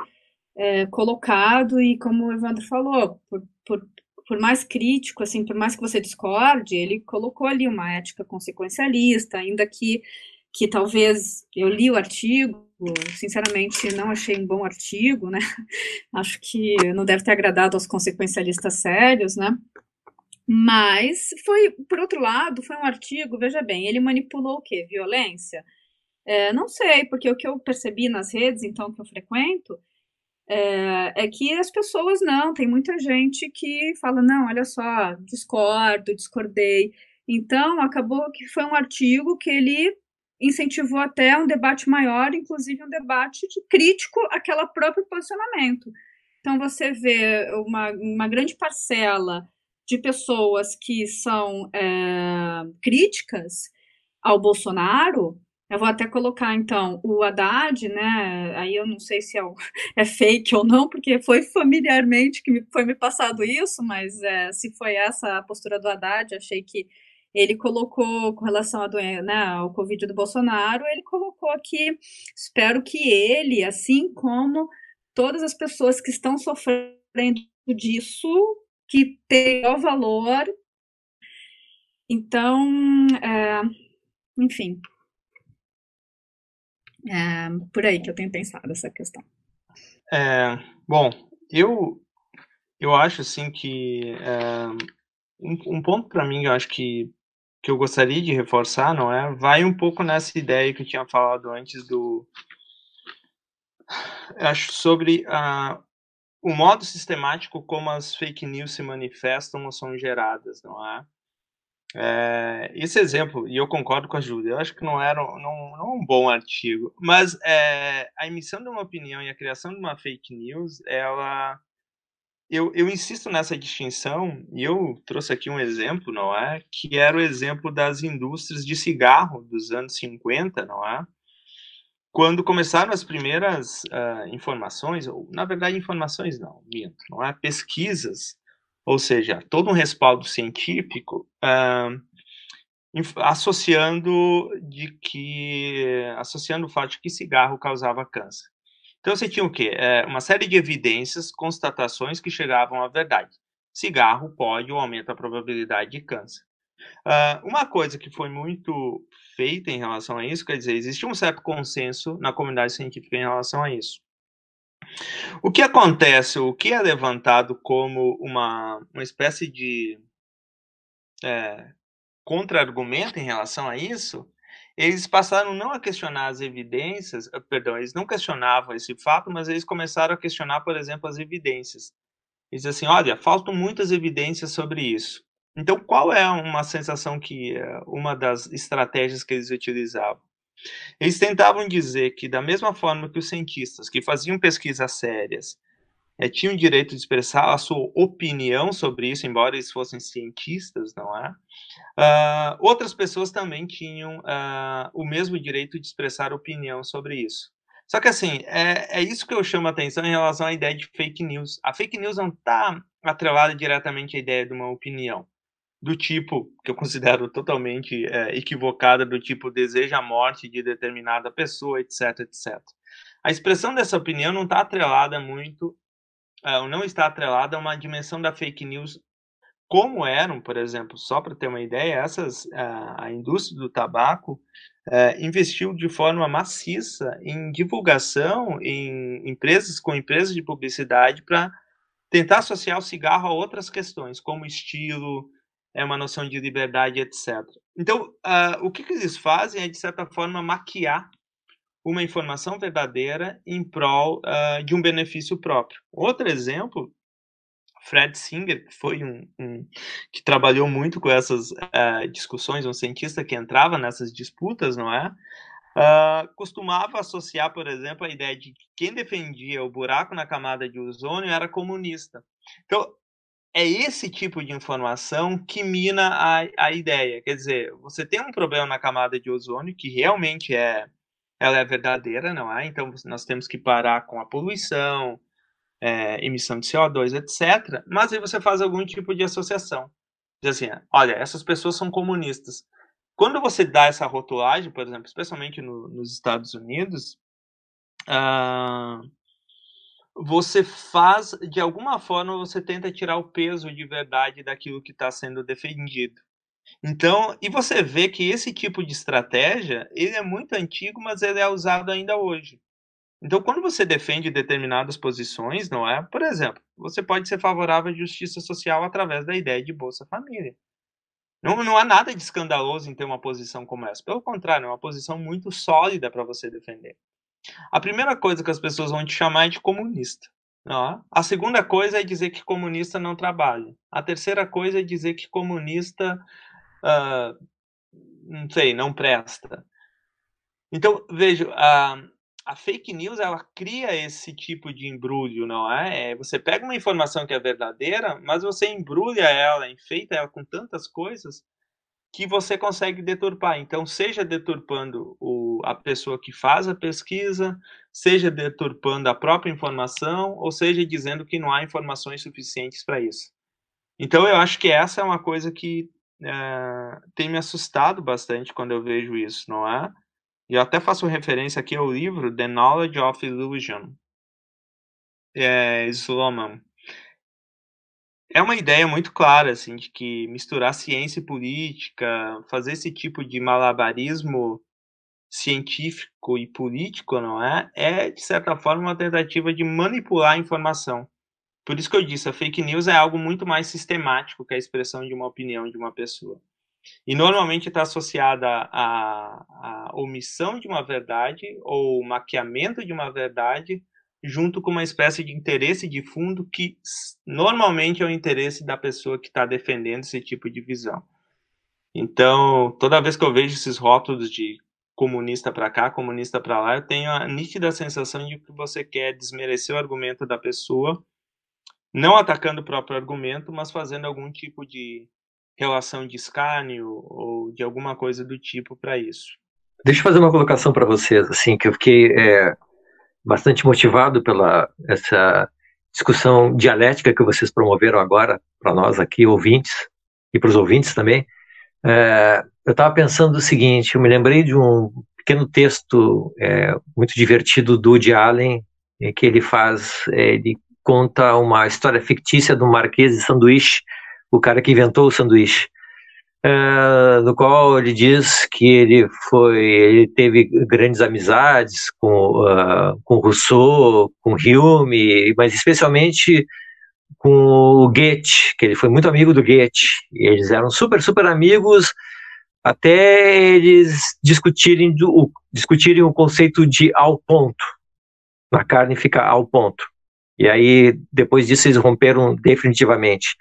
é, colocado e como o Evandro falou, por, por, por mais crítico, assim, por mais que você discorde, ele colocou ali uma ética consequencialista, ainda que que talvez eu li o artigo, sinceramente não achei um bom artigo, né? Acho que não deve ter agradado aos consequencialistas sérios, né? Mas foi, por outro lado, foi um artigo, veja bem, ele manipulou o quê? Violência? É, não sei, porque o que eu percebi nas redes, então, que eu frequento, é, é, que as pessoas não, tem muita gente que fala, não, olha só, discordo, discordei. Então, acabou que foi um artigo que ele incentivou até um debate maior, inclusive um debate de crítico àquela próprio posicionamento. Então, você vê uma, uma grande parcela de pessoas que são é, críticas ao Bolsonaro, eu vou até colocar, então, o Haddad, né? Aí eu não sei se é, é fake ou não, porque foi familiarmente que me, foi me passado isso, mas é, se foi essa a postura do Haddad, achei que ele colocou, com relação à doença, né, ao Covid do Bolsonaro, ele colocou aqui, espero que ele, assim como todas as pessoas que estão sofrendo disso, que tenham valor. Então, é, enfim, é por aí que eu tenho pensado essa questão. É, bom, eu eu acho assim que é, um, um, ponto para mim, eu acho que que eu gostaria de reforçar, não é? Vai um pouco nessa ideia que eu tinha falado antes do acho sobre uh, o modo sistemático como as fake news se manifestam ou são geradas, não é? É, esse exemplo, e eu concordo com a Júlia, eu acho que não era não, não um bom artigo, mas é, a emissão de uma opinião e a criação de uma fake news, ela. Eu, eu insisto nessa distinção, e eu trouxe aqui um exemplo, não é? Que era o exemplo das indústrias de cigarro dos anos 50, não é? Quando começaram as primeiras uh, informações, ou na verdade, informações não, minto, não é? Pesquisas ou seja, todo um respaldo científico uh, associando de que associando o fato de que cigarro causava câncer. Então você tinha o quê? É, uma série de evidências, constatações que chegavam à verdade. Cigarro pode ou aumenta a probabilidade de câncer. Uh, uma coisa que foi muito feita em relação a isso, quer dizer, existia um certo consenso na comunidade científica em relação a isso. O que acontece, o que é levantado como uma, uma espécie de é, contra-argumento em relação a isso, eles passaram não a questionar as evidências, eh, perdão, eles não questionavam esse fato, mas eles começaram a questionar, por exemplo, as evidências. Eles assim, olha, faltam muitas evidências sobre isso. Então, qual é uma sensação que eh, uma das estratégias que eles utilizavam? Eles tentavam dizer que, da mesma forma que os cientistas que faziam pesquisas sérias é, tinham o direito de expressar a sua opinião sobre isso, embora eles fossem cientistas, não é? Uh, outras pessoas também tinham uh, o mesmo direito de expressar opinião sobre isso. Só que, assim, é, é isso que eu chamo a atenção em relação à ideia de fake news. A fake news não está atrelada diretamente à ideia de uma opinião do tipo que eu considero totalmente é, equivocada, do tipo deseja a morte de determinada pessoa, etc, etc. A expressão dessa opinião não está atrelada muito, uh, não está atrelada a uma dimensão da fake news como eram, por exemplo, só para ter uma ideia, essas uh, a indústria do tabaco uh, investiu de forma maciça em divulgação, em empresas com empresas de publicidade para tentar associar o cigarro a outras questões, como estilo, é uma noção de liberdade, etc. Então, o que, que eles fazem é, de certa forma, maquiar uma informação verdadeira em prol uh, de um benefício próprio. Outro exemplo, Fred Singer, que foi um, um que trabalhou muito com essas uh, discussões, um cientista que entrava nessas disputas, não é? Uh, costumava associar, por exemplo, a ideia de que quem defendia o buraco na camada de ozônio era comunista. Então, é esse tipo de informação que mina a, a ideia. Quer dizer, você tem um problema na camada de ozônio que realmente é, ela é verdadeira, não é? Então nós temos que parar com a poluição, é, emissão de CO2, etc. Mas aí você faz algum tipo de associação. Diz assim, olha, essas pessoas são comunistas. Quando você dá essa rotulagem, por exemplo, especialmente no, nos Estados Unidos, uh, você faz, de alguma forma, você tenta tirar o peso de verdade daquilo que está sendo defendido. Então, e você vê que esse tipo de estratégia, ele é muito antigo, mas ele é usado ainda hoje. Então, quando você defende determinadas posições, não é? Por exemplo, você pode ser favorável à justiça social através da ideia de Bolsa Família. Não, não há nada de escandaloso em ter uma posição como essa. Pelo contrário, é uma posição muito sólida para você defender. A primeira coisa que as pessoas vão te chamar é de comunista. Não é? A segunda coisa é dizer que comunista não trabalha. A terceira coisa é dizer que comunista, uh, não sei, não presta. Então, veja, uh, a fake news ela cria esse tipo de embrulho, não é? é? Você pega uma informação que é verdadeira, mas você embrulha ela, enfeita ela com tantas coisas que você consegue deturpar. Então, seja deturpando o, a pessoa que faz a pesquisa, seja deturpando a própria informação, ou seja dizendo que não há informações suficientes para isso. Então, eu acho que essa é uma coisa que é, tem me assustado bastante quando eu vejo isso, não é? Eu até faço referência aqui ao livro The Knowledge of Illusion, é, Sloman. É uma ideia muito clara, assim, de que misturar ciência e política, fazer esse tipo de malabarismo científico e político, não é? É, de certa forma, uma tentativa de manipular a informação. Por isso que eu disse, a fake news é algo muito mais sistemático que a expressão de uma opinião de uma pessoa. E normalmente está associada à, à omissão de uma verdade ou maquiamento de uma verdade, junto com uma espécie de interesse de fundo que normalmente é o interesse da pessoa que está defendendo esse tipo de visão. Então, toda vez que eu vejo esses rótulos de comunista para cá, comunista para lá, eu tenho a nítida sensação de que você quer desmerecer o argumento da pessoa, não atacando o próprio argumento, mas fazendo algum tipo de relação de escárnio ou de alguma coisa do tipo para isso. Deixa eu fazer uma colocação para vocês, assim, que eu fiquei é, bastante motivado pela essa discussão dialética que vocês promoveram agora para nós aqui, ouvintes, e para os ouvintes também. É, eu estava pensando o seguinte, eu me lembrei de um pequeno texto é, muito divertido do Woody Allen, que ele faz, é, ele conta uma história fictícia do Marquês de Sanduíche, o cara que inventou o sanduíche, no qual ele diz que ele foi, ele teve grandes amizades com, uh, com Rousseau, com Hume, mas especialmente com o Goethe, que ele foi muito amigo do Goethe. Eles eram super, super amigos até eles discutirem, do, discutirem o conceito de ao ponto. A carne fica ao ponto. E aí, depois disso, eles romperam definitivamente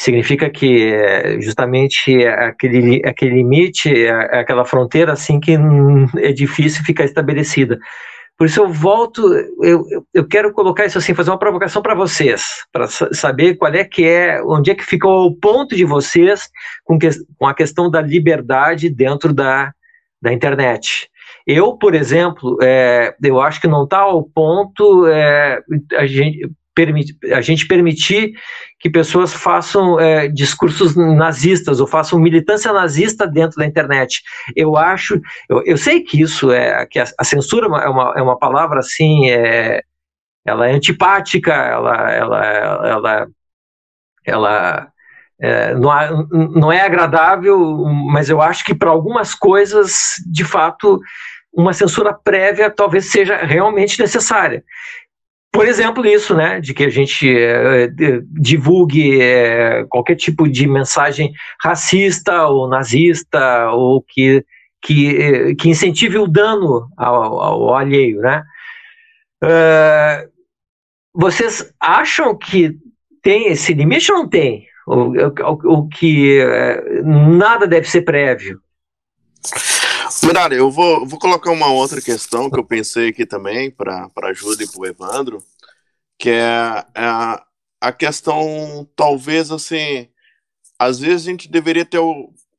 significa que é justamente aquele, aquele limite, é aquela fronteira assim que é difícil ficar estabelecida. Por isso eu volto, eu, eu quero colocar isso assim, fazer uma provocação para vocês, para saber qual é que é, onde é que ficou o ponto de vocês com, que, com a questão da liberdade dentro da, da internet. Eu, por exemplo, é, eu acho que não está ao ponto é, a gente, a gente permitir que pessoas façam é, discursos nazistas ou façam militância nazista dentro da internet. Eu acho, eu, eu sei que isso é, que a, a censura é uma, é uma palavra assim, é, ela é antipática, ela, ela, ela, ela é, não, é, não é agradável, mas eu acho que para algumas coisas, de fato, uma censura prévia talvez seja realmente necessária por exemplo, isso, né, de que a gente é, divulgue é, qualquer tipo de mensagem racista ou nazista ou que, que, que incentive o dano ao, ao alheio, né? Vocês acham que tem esse limite ou não tem? O, o, o que nada deve ser prévio? Mirada, eu vou, vou colocar uma outra questão que eu pensei aqui também para a Júlia e para o Evandro, que é, é a, a questão, talvez assim, às vezes a gente deveria ter,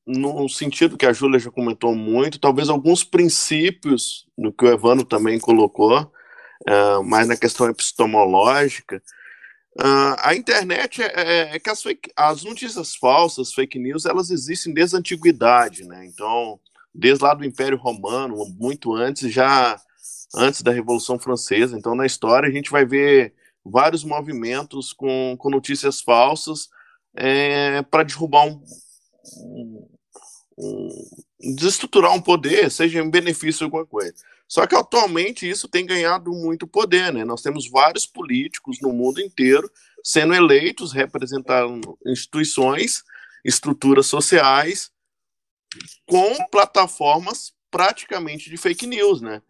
no sentido que a Júlia já comentou muito, talvez alguns princípios, no que o Evandro também colocou, uh, mais na questão epistemológica, Uh, a internet é, é, é que as, fake, as, notícias falsas, fake news, elas existem desde a antiguidade, né? Então, desde lá do Império Romano, muito antes, já antes da Revolução Francesa. Então, na história, a gente vai ver vários movimentos com, com notícias falsas é, para derrubar um, um, um, desestruturar um poder, seja em benefício de alguma coisa. Só que atualmente isso tem ganhado muito poder, né? Nós temos vários políticos no mundo inteiro sendo eleitos, representando instituições, estruturas sociais, com plataformas praticamente de fake news, né?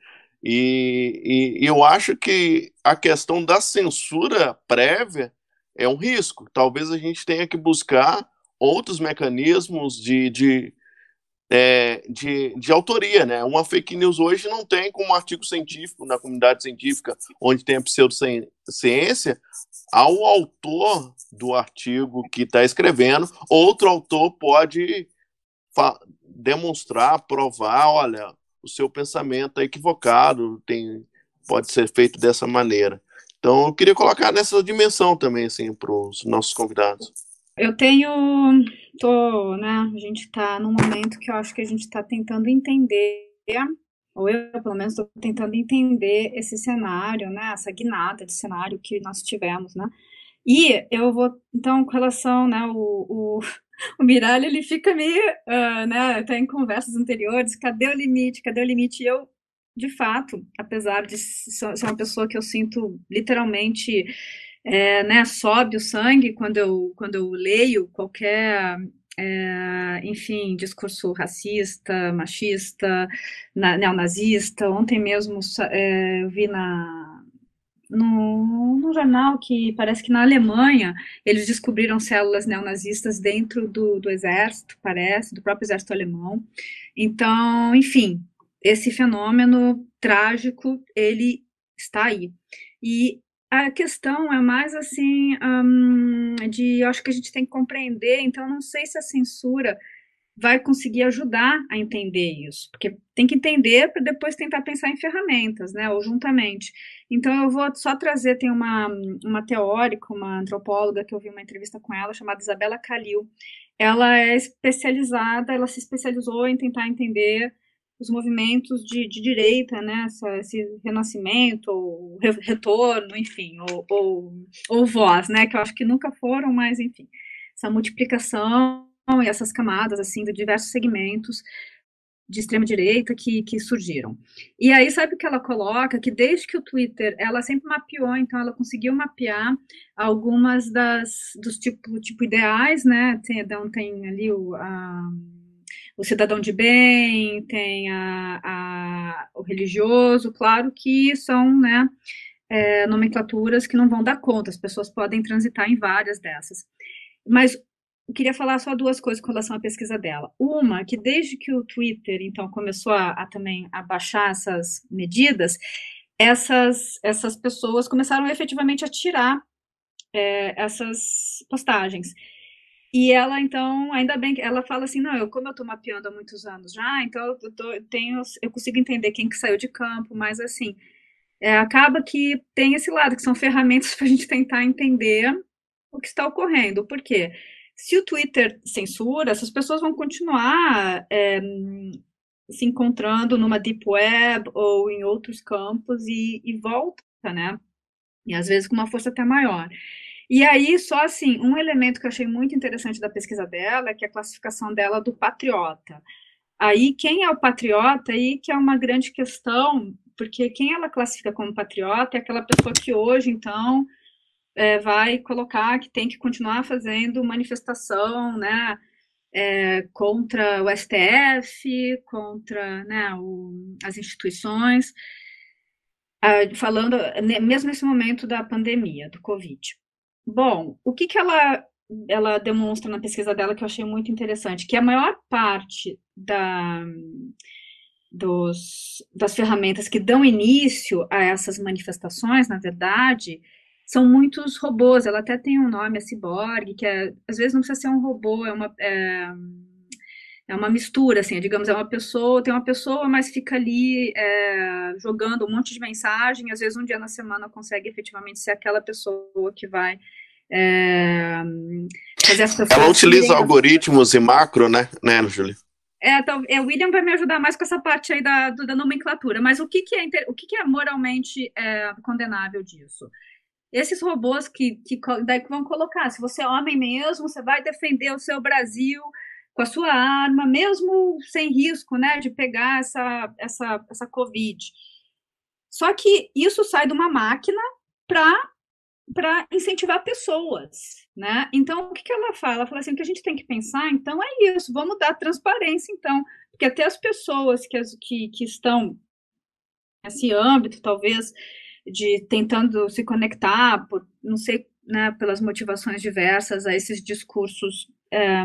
E, e, eu acho que a questão da censura prévia é um risco. Talvez a gente tenha que buscar outros mecanismos de, de, é, de, de, autoria, né? Uma fake news hoje não tem como artigo científico na comunidade científica, onde tem a pseudociência, ao autor do artigo que está escrevendo, outro autor pode demonstrar, provar, olha, o seu pensamento é equivocado, tem, pode ser feito dessa maneira. Então, eu queria colocar nessa dimensão também, assim, para os nossos convidados. Eu tenho, tô, né, a gente está num momento que eu acho que a gente está tentando entender, ou eu, pelo menos, estou tentando entender esse cenário, né, essa guinada de cenário que nós tivemos, né, e eu vou, então, com relação, né, o, o, o Miralha, ele fica meio, uh, né, até em conversas anteriores, cadê o limite, cadê o limite? E eu, de fato, apesar de ser uma pessoa que eu sinto literalmente, é, né, sobe o sangue quando eu, quando eu leio qualquer é, enfim, discurso racista, machista, na, neonazista. Ontem mesmo é, eu vi na, no, jornal que parece que na Alemanha eles descobriram células neonazistas dentro do, do exército, parece, do próprio exército alemão. Então, enfim, esse fenômeno trágico, ele está aí. E a questão é mais assim, de, eu acho que a gente tem que compreender, então não sei se a censura vai conseguir ajudar a entender isso, porque tem que entender para depois tentar pensar em ferramentas, né, ou juntamente. Então eu vou só trazer, tem uma, uma teórica, uma antropóloga que eu vi uma entrevista com ela, chamada Isabela Calil. Ela é especializada, ela se especializou em tentar entender os movimentos de, de direita, né, essa, esse renascimento, ou retorno, enfim, ou, ou, ou voz, né, que eu acho que nunca foram, mas enfim, essa multiplicação e essas camadas assim de diversos segmentos de extrema direita que, que surgiram. E aí sabe o que ela coloca? Que desde que o Twitter, ela sempre mapeou, então ela conseguiu mapear algumas das dos tipo, tipo ideais, né? Tem, então tem ali o, a, o cidadão de bem, tem a, a, o religioso, claro que são, né? É, nomenclaturas que não vão dar conta, as pessoas podem transitar em várias dessas. Mas eu queria falar só duas coisas com relação à pesquisa dela. Uma, que desde que o Twitter, então, começou a, a também a baixar essas medidas, essas, essas pessoas começaram efetivamente a tirar é, essas postagens. E ela, então, ainda bem que ela fala assim, não, eu, como eu estou mapeando há muitos anos já, então eu, tô, eu, tenho, eu consigo entender quem que saiu de campo, mas assim, é, acaba que tem esse lado, que são ferramentas para a gente tentar entender o que está ocorrendo. Por quê? Se o Twitter censura, essas pessoas vão continuar é, se encontrando numa deep web ou em outros campos e, e volta, né? E às vezes com uma força até maior. E aí, só assim, um elemento que eu achei muito interessante da pesquisa dela é que a classificação dela do patriota. Aí, quem é o patriota? Aí que é uma grande questão, porque quem ela classifica como patriota é aquela pessoa que hoje, então, é, vai colocar que tem que continuar fazendo manifestação, né, é, contra o STF, contra né, o, as instituições, falando mesmo nesse momento da pandemia, do Covid. Bom, o que, que ela, ela demonstra na pesquisa dela que eu achei muito interessante? Que a maior parte da, dos, das ferramentas que dão início a essas manifestações, na verdade, são muitos robôs. Ela até tem um nome, a Cyborg, que é, às vezes não precisa ser um robô, é uma, é, é uma mistura, assim, digamos, é uma pessoa, tem uma pessoa, mas fica ali é, jogando um monte de mensagem, às vezes um dia na semana consegue efetivamente ser aquela pessoa que vai é, fazer as pessoas... Ela utiliza algoritmos e macro, né, né, Júlia? É, então, é, o William vai me ajudar mais com essa parte aí da, da nomenclatura, mas o que, que, é, o que, que é moralmente é, condenável disso? Esses robôs que, que daí vão colocar, se você é homem mesmo, você vai defender o seu Brasil com a sua arma, mesmo sem risco, né, de pegar essa, essa, essa Covid. Só que isso sai de uma máquina para incentivar pessoas, né? Então, o que, que ela fala? Ela fala assim, que a gente tem que pensar, então, é isso, vamos dar transparência, então, porque até as pessoas que, que, que estão nesse âmbito, talvez, de tentando se conectar, por, não sei, né, pelas motivações diversas a esses discursos, é,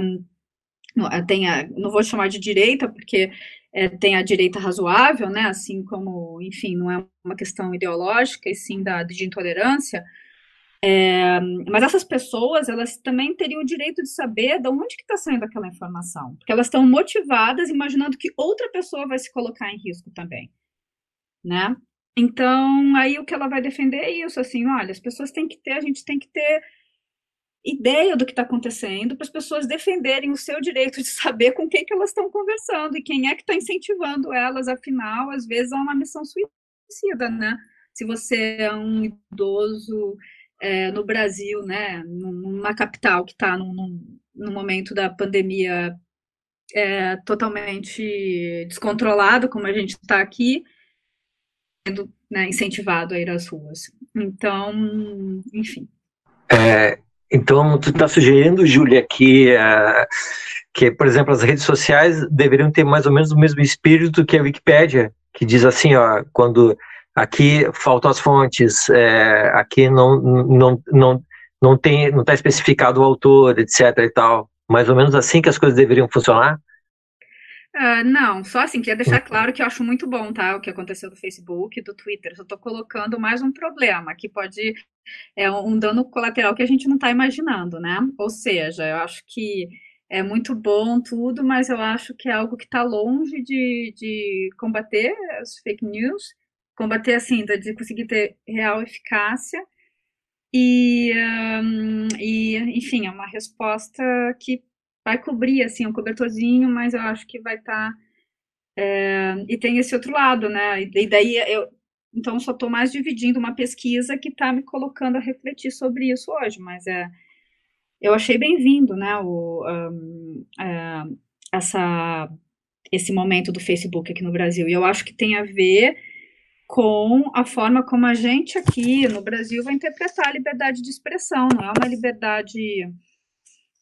tem a, não vou chamar de direita, porque é, tem a direita razoável, né, assim como, enfim, não é uma questão ideológica, e sim da, de intolerância, é, mas essas pessoas, elas também teriam o direito de saber de onde que está saindo aquela informação, porque elas estão motivadas, imaginando que outra pessoa vai se colocar em risco também, né? Então, aí o que ela vai defender é isso, assim, olha, as pessoas têm que ter, a gente tem que ter ideia do que está acontecendo para as pessoas defenderem o seu direito de saber com quem que elas estão conversando e quem é que está incentivando elas, afinal, às vezes, a uma missão suicida, né? Se você é um idoso é, no Brasil, né, numa capital que está no momento da pandemia é, totalmente descontrolado, como a gente está aqui, sendo né, incentivado a ir às ruas. Então, enfim. É, então, tu está sugerindo, Júlia, que, uh, que, por exemplo, as redes sociais deveriam ter mais ou menos o mesmo espírito que a Wikipédia, que diz assim, ó, quando aqui faltam as fontes, é, aqui não, não, não, não tem, não está especificado o autor, etc. e tal. Mais ou menos assim que as coisas deveriam funcionar? Uh, não, só assim, queria deixar claro que eu acho muito bom, tá? O que aconteceu do Facebook, do Twitter. Eu estou colocando mais um problema que pode. É um dano colateral que a gente não está imaginando, né? Ou seja, eu acho que é muito bom tudo, mas eu acho que é algo que está longe de, de combater as fake news combater assim, de conseguir ter real eficácia. E, um, e, enfim, é uma resposta que vai cobrir, assim, um cobertorzinho, mas eu acho que vai estar. Tá, é, e tem esse outro lado, né? E daí eu. Então, só estou mais dividindo uma pesquisa que está me colocando a refletir sobre isso hoje, mas é. Eu achei bem-vindo, né? O, um, é, essa, esse momento do Facebook aqui no Brasil. E eu acho que tem a ver com a forma como a gente aqui no Brasil vai interpretar a liberdade de expressão, não é uma liberdade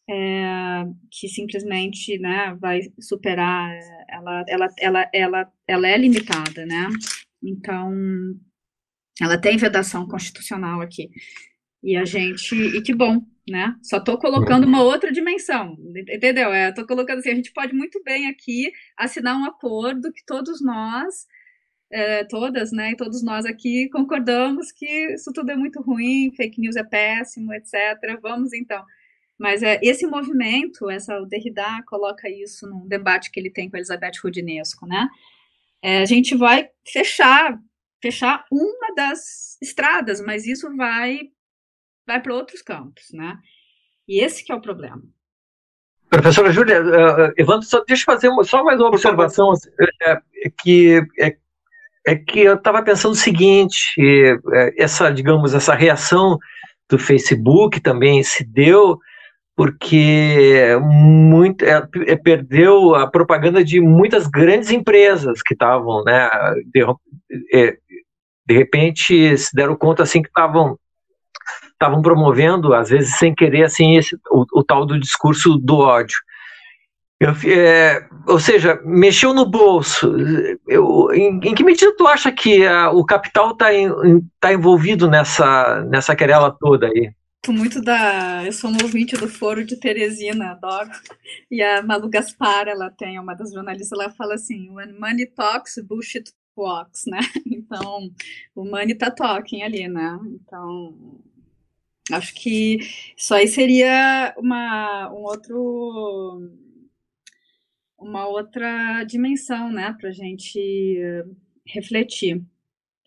é, que simplesmente né, vai superar, ela, ela, ela, ela, ela é limitada, né? Então, ela tem vedação constitucional aqui. E a gente, e que bom, né? Só estou colocando uma outra dimensão, entendeu? É, estou colocando assim, a gente pode muito bem aqui assinar um acordo que todos nós é, todas, né, e todos nós aqui concordamos que isso tudo é muito ruim, fake news é péssimo, etc. Vamos então. Mas é, esse movimento, essa, o Derrida coloca isso num debate que ele tem com a Elizabeth Rudinesco, né? É, a gente vai fechar, fechar uma das estradas, mas isso vai, vai para outros campos, né? E esse que é o problema. Professora Júlia, uh, Evandro, só, deixa eu fazer uma, só mais uma observação, é, que é, é que eu estava pensando o seguinte, é, essa, digamos, essa reação do Facebook também se deu porque muito, é, é, perdeu a propaganda de muitas grandes empresas que estavam, né, de, é, de, repente se deram conta assim que estavam estavam promovendo, às vezes sem querer, assim, esse, o, o tal do discurso do ódio. Eu, é, ou seja, mexeu no bolso. Eu, em, em, que medida tu acha que a, o capital está tá envolvido nessa, nessa querela toda aí? Muito da. Eu sou um ouvinte do Foro de Teresina, adoro. E a Malu Gaspar, ela tem, uma das jornalistas, ela fala assim: when money talks, bullshit walks, né? Então, o money tá talking ali, né? Então, acho que isso aí seria uma, um outro uma outra dimensão, né, para gente refletir.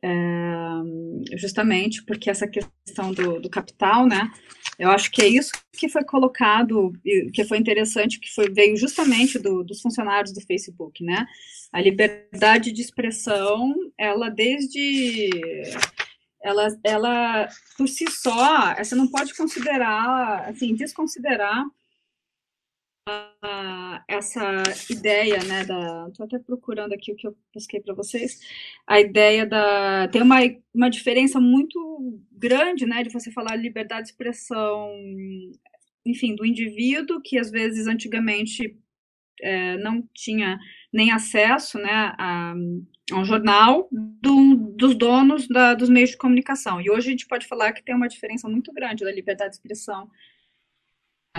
É, justamente porque essa questão do, do, capital, né, eu acho que é isso que foi colocado, que foi interessante, que foi, veio justamente do, dos funcionários do Facebook, né, a liberdade de expressão, ela desde ela, ela por si só, você não pode considerar, assim, desconsiderar essa ideia, né, da, tô até procurando aqui o que eu busquei para vocês, a ideia da, tem uma, uma diferença muito grande, né, de você falar liberdade de expressão, enfim, do indivíduo, que às vezes antigamente é, não tinha nem acesso, né, a, a um jornal do, dos donos da, dos meios de comunicação. E hoje a gente pode falar que tem uma diferença muito grande da liberdade de expressão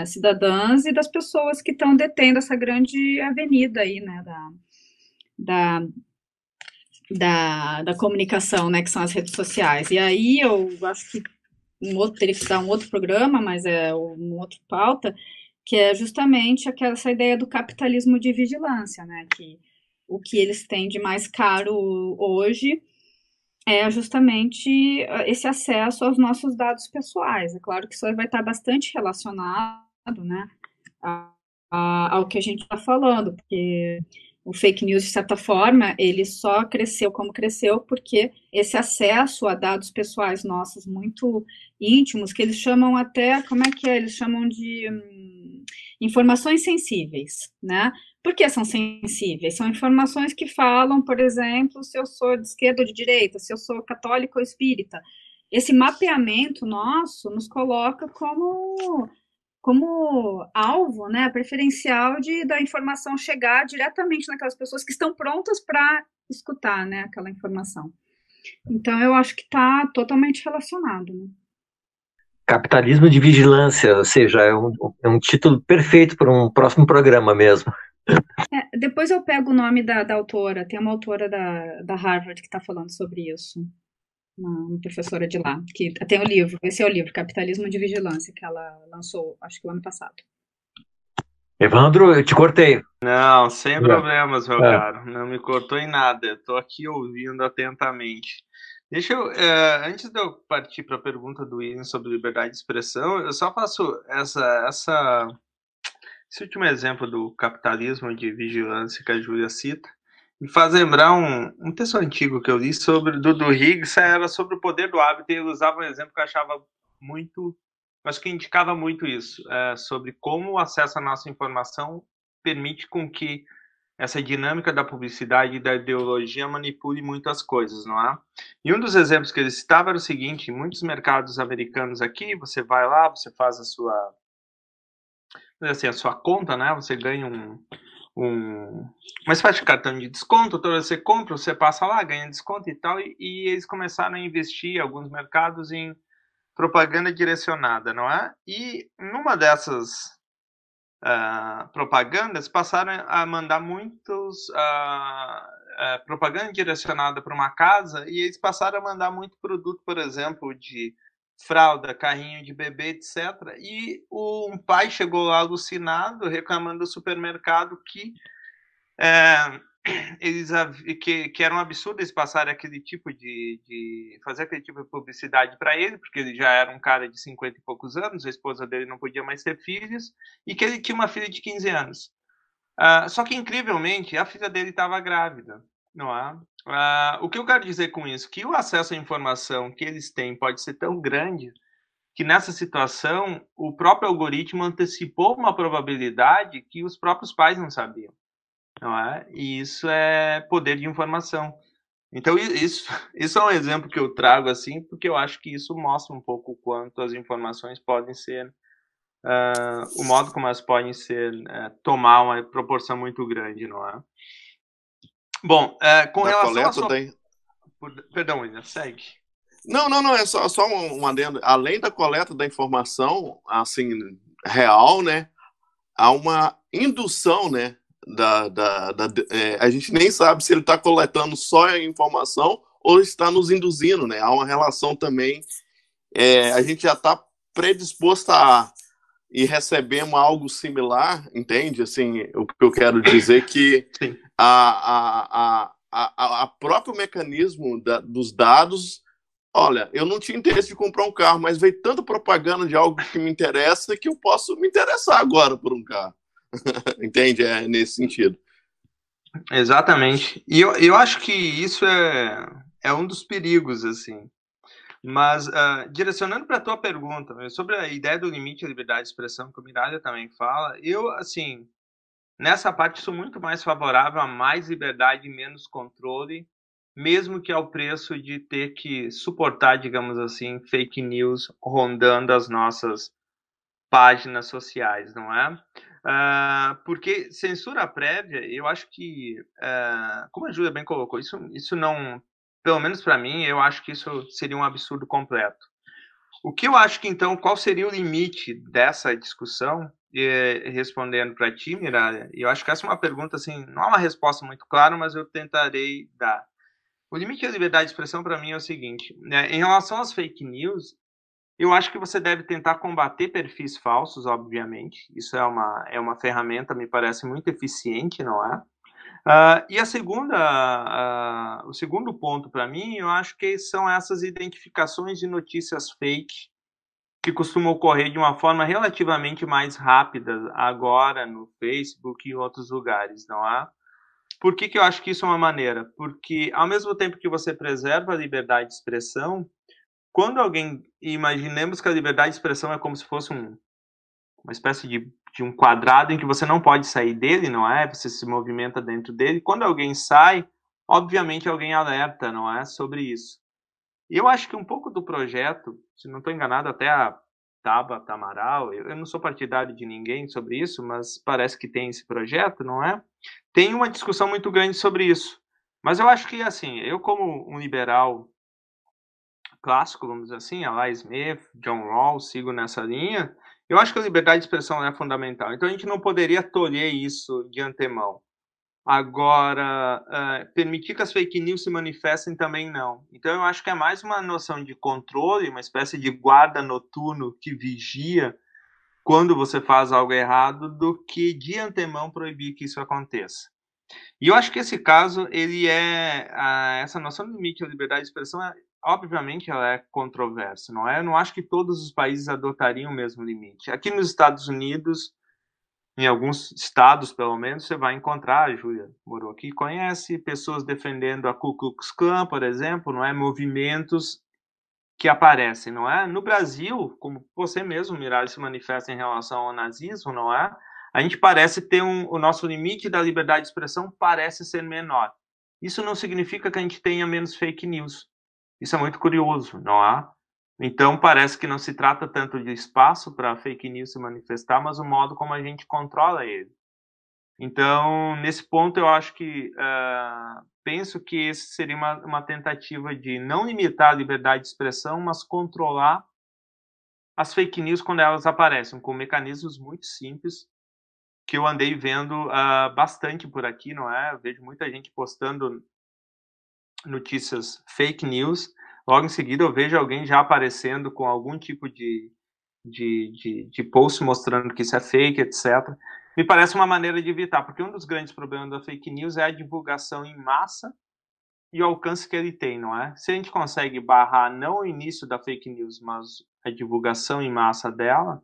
cidadãs e das pessoas que estão detendo essa grande avenida aí, né, da, da, da, da, comunicação, né, que são as redes sociais. E aí eu acho que um outro, teria que dar um outro programa, mas é um outro pauta, que é justamente aquela, essa ideia do capitalismo de vigilância, né, que o que eles têm de mais caro hoje é justamente ah, esse acesso aos nossos dados pessoais. É claro que isso vai estar bastante relacionado né, a, a, ao que a gente está falando, porque o fake news, de certa forma, ele só cresceu como cresceu porque esse acesso a dados pessoais nossos muito íntimos, que eles chamam até, como é que é? Eles chamam de hum, informações sensíveis, né? Por que são sensíveis? São informações que falam, por exemplo, se eu sou de esquerda ou de direita, se eu sou católico ou espírita. Esse mapeamento nosso nos coloca como como alvo, né, preferencial de da informação chegar diretamente naquelas pessoas que estão prontas para escutar, né, aquela informação. Então eu acho que está totalmente relacionado. Né? Capitalismo de vigilância, ou seja, é um, é um título perfeito para um próximo programa mesmo. É, depois eu pego o nome da, da autora, tem uma autora da, da Harvard que está falando sobre isso uma professora de lá, que tem o livro, esse é o livro, Capitalismo de Vigilância, que ela lançou, acho que o ano passado. Evandro, eu te cortei. Não, sem é. problemas, meu é. caro. Não me cortou em nada. Estou aqui ouvindo atentamente. Deixa eu, é, antes de eu partir para a pergunta do Ian sobre liberdade de expressão, eu só faço essa, essa, esse último exemplo do capitalismo de vigilância que a Júlia cita me faz lembrar um, um texto antigo que eu li sobre do, do Higgs, era sobre o poder do hábito, e ele usava um exemplo que eu achava muito, acho que indicava muito isso, é, sobre como o acesso à nossa informação permite com que essa dinâmica da publicidade e da ideologia manipule muitas coisas, não é? E um dos exemplos que ele citava era o seguinte: em muitos mercados americanos aqui, você vai lá, você faz a sua, assim, a sua conta, né? Você ganha um, um, uma espécie de cartão de desconto, toda você compra, você passa lá, ganha desconto e tal, e, e eles começaram a investir alguns mercados em propaganda direcionada, não é? E numa dessas uh, propagandas passaram a mandar muitos uh, uh, propaganda direcionada para uma casa e eles passaram a mandar muito produto, por exemplo, de fralda, carrinho de bebê, etc. E um pai chegou lá alucinado, reclamando do supermercado que é, eles que, que era um absurdo eles passarem aquele tipo de, de fazer aquele tipo de publicidade para ele, porque ele já era um cara de 50 e poucos anos, a esposa dele não podia mais ter filhos, e que ele tinha uma filha de 15 anos. Uh, só que, incrivelmente, a filha dele estava grávida, não é? Uh, o que eu quero dizer com isso? Que o acesso à informação que eles têm pode ser tão grande que nessa situação o próprio algoritmo antecipou uma probabilidade que os próprios pais não sabiam, não é? E isso é poder de informação. Então isso, isso é um exemplo que eu trago assim, porque eu acho que isso mostra um pouco o quanto as informações podem ser, uh, o modo como elas podem ser, uh, tomar uma proporção muito grande, não é? Bom, é, com da relação a sua... da... Perdão, William, segue. Não, não, não, é só, só um, adendo. Além da coleta da informação, assim, real, né, há uma indução, né, da, da, da é, a gente nem sabe se ele está coletando só a informação ou está nos induzindo, né, há uma relação também, é, a gente já está predisposto a e recebemos algo similar, entende? Assim, o que eu quero dizer que a, a, a, a, próprio mecanismo da, dos dados, olha, eu não tinha interesse de comprar um carro, mas veio tanta propaganda de algo que me interessa que eu posso me interessar agora por um carro. entende? É nesse sentido. Exatamente. E eu, eu acho que isso é, é um dos perigos, assim. Mas, uh, direcionando para a tua pergunta, sobre a ideia do limite de liberdade de expressão, que o Miralha também fala, eu, assim, nessa parte sou muito mais favorável a mais liberdade e menos controle, mesmo que ao preço de ter que suportar, digamos assim, fake news rondando as nossas páginas sociais, não é? Uh, porque censura prévia, eu acho que, uh, como a Júlia bem colocou, isso, isso não pelo menos para mim, eu acho que isso seria um absurdo completo. O que eu acho que então, qual seria o limite dessa discussão? E, respondendo para ti, Miralha, eu acho que essa é uma pergunta assim, não há uma resposta muito clara, mas eu tentarei dar. O limite da liberdade de expressão para mim é o seguinte: né, em relação às fake news, eu acho que você deve tentar combater perfis falsos, obviamente. Isso é uma, é uma ferramenta, me parece muito eficiente, não é? Uh, e a segunda, uh, o segundo ponto para mim, eu acho que são essas identificações de notícias fake que costumam ocorrer de uma forma relativamente mais rápida agora no Facebook e em outros lugares, não é? Por que, que eu acho que isso é uma maneira? Porque ao mesmo tempo que você preserva a liberdade de expressão, quando alguém, imaginemos que a liberdade de expressão é como se fosse um, uma espécie de de um quadrado em que você não pode sair dele, não é? Você se movimenta dentro dele. Quando alguém sai, obviamente alguém alerta, não é? Sobre isso. E eu acho que um pouco do projeto, se não estou enganado, até a Taba Tamaral, eu não sou partidário de ninguém sobre isso, mas parece que tem esse projeto, não é? Tem uma discussão muito grande sobre isso. Mas eu acho que, assim, eu como um liberal clássico, vamos dizer assim, Eli Smith, John Rawls, sigo nessa linha, eu acho que a liberdade de expressão é fundamental. Então a gente não poderia tolher isso de antemão. Agora, uh, permitir que as fake news se manifestem também não. Então eu acho que é mais uma noção de controle, uma espécie de guarda noturno que vigia quando você faz algo errado, do que de antemão proibir que isso aconteça. E eu acho que esse caso, ele é essa noção de limite à liberdade de expressão é obviamente ela é controversa, não é? Eu não acho que todos os países adotariam o mesmo limite. Aqui nos Estados Unidos, em alguns estados, pelo menos, você vai encontrar, a Júlia morou aqui, conhece pessoas defendendo a Ku Klux Klan, por exemplo, não é? Movimentos que aparecem, não é? No Brasil, como você mesmo, Miralles, se manifesta em relação ao nazismo, não é? A gente parece ter um, o nosso limite da liberdade de expressão parece ser menor. Isso não significa que a gente tenha menos fake news. Isso é muito curioso, não há? Então, parece que não se trata tanto de espaço para fake news se manifestar, mas o modo como a gente controla ele. Então, nesse ponto, eu acho que uh, penso que esse seria uma, uma tentativa de não limitar a liberdade de expressão, mas controlar as fake news quando elas aparecem, com mecanismos muito simples que eu andei vendo uh, bastante por aqui, não é? Eu vejo muita gente postando notícias fake news, logo em seguida eu vejo alguém já aparecendo com algum tipo de, de, de, de post mostrando que isso é fake, etc. Me parece uma maneira de evitar, porque um dos grandes problemas da fake news é a divulgação em massa e o alcance que ele tem, não é? Se a gente consegue barrar não o início da fake news, mas a divulgação em massa dela,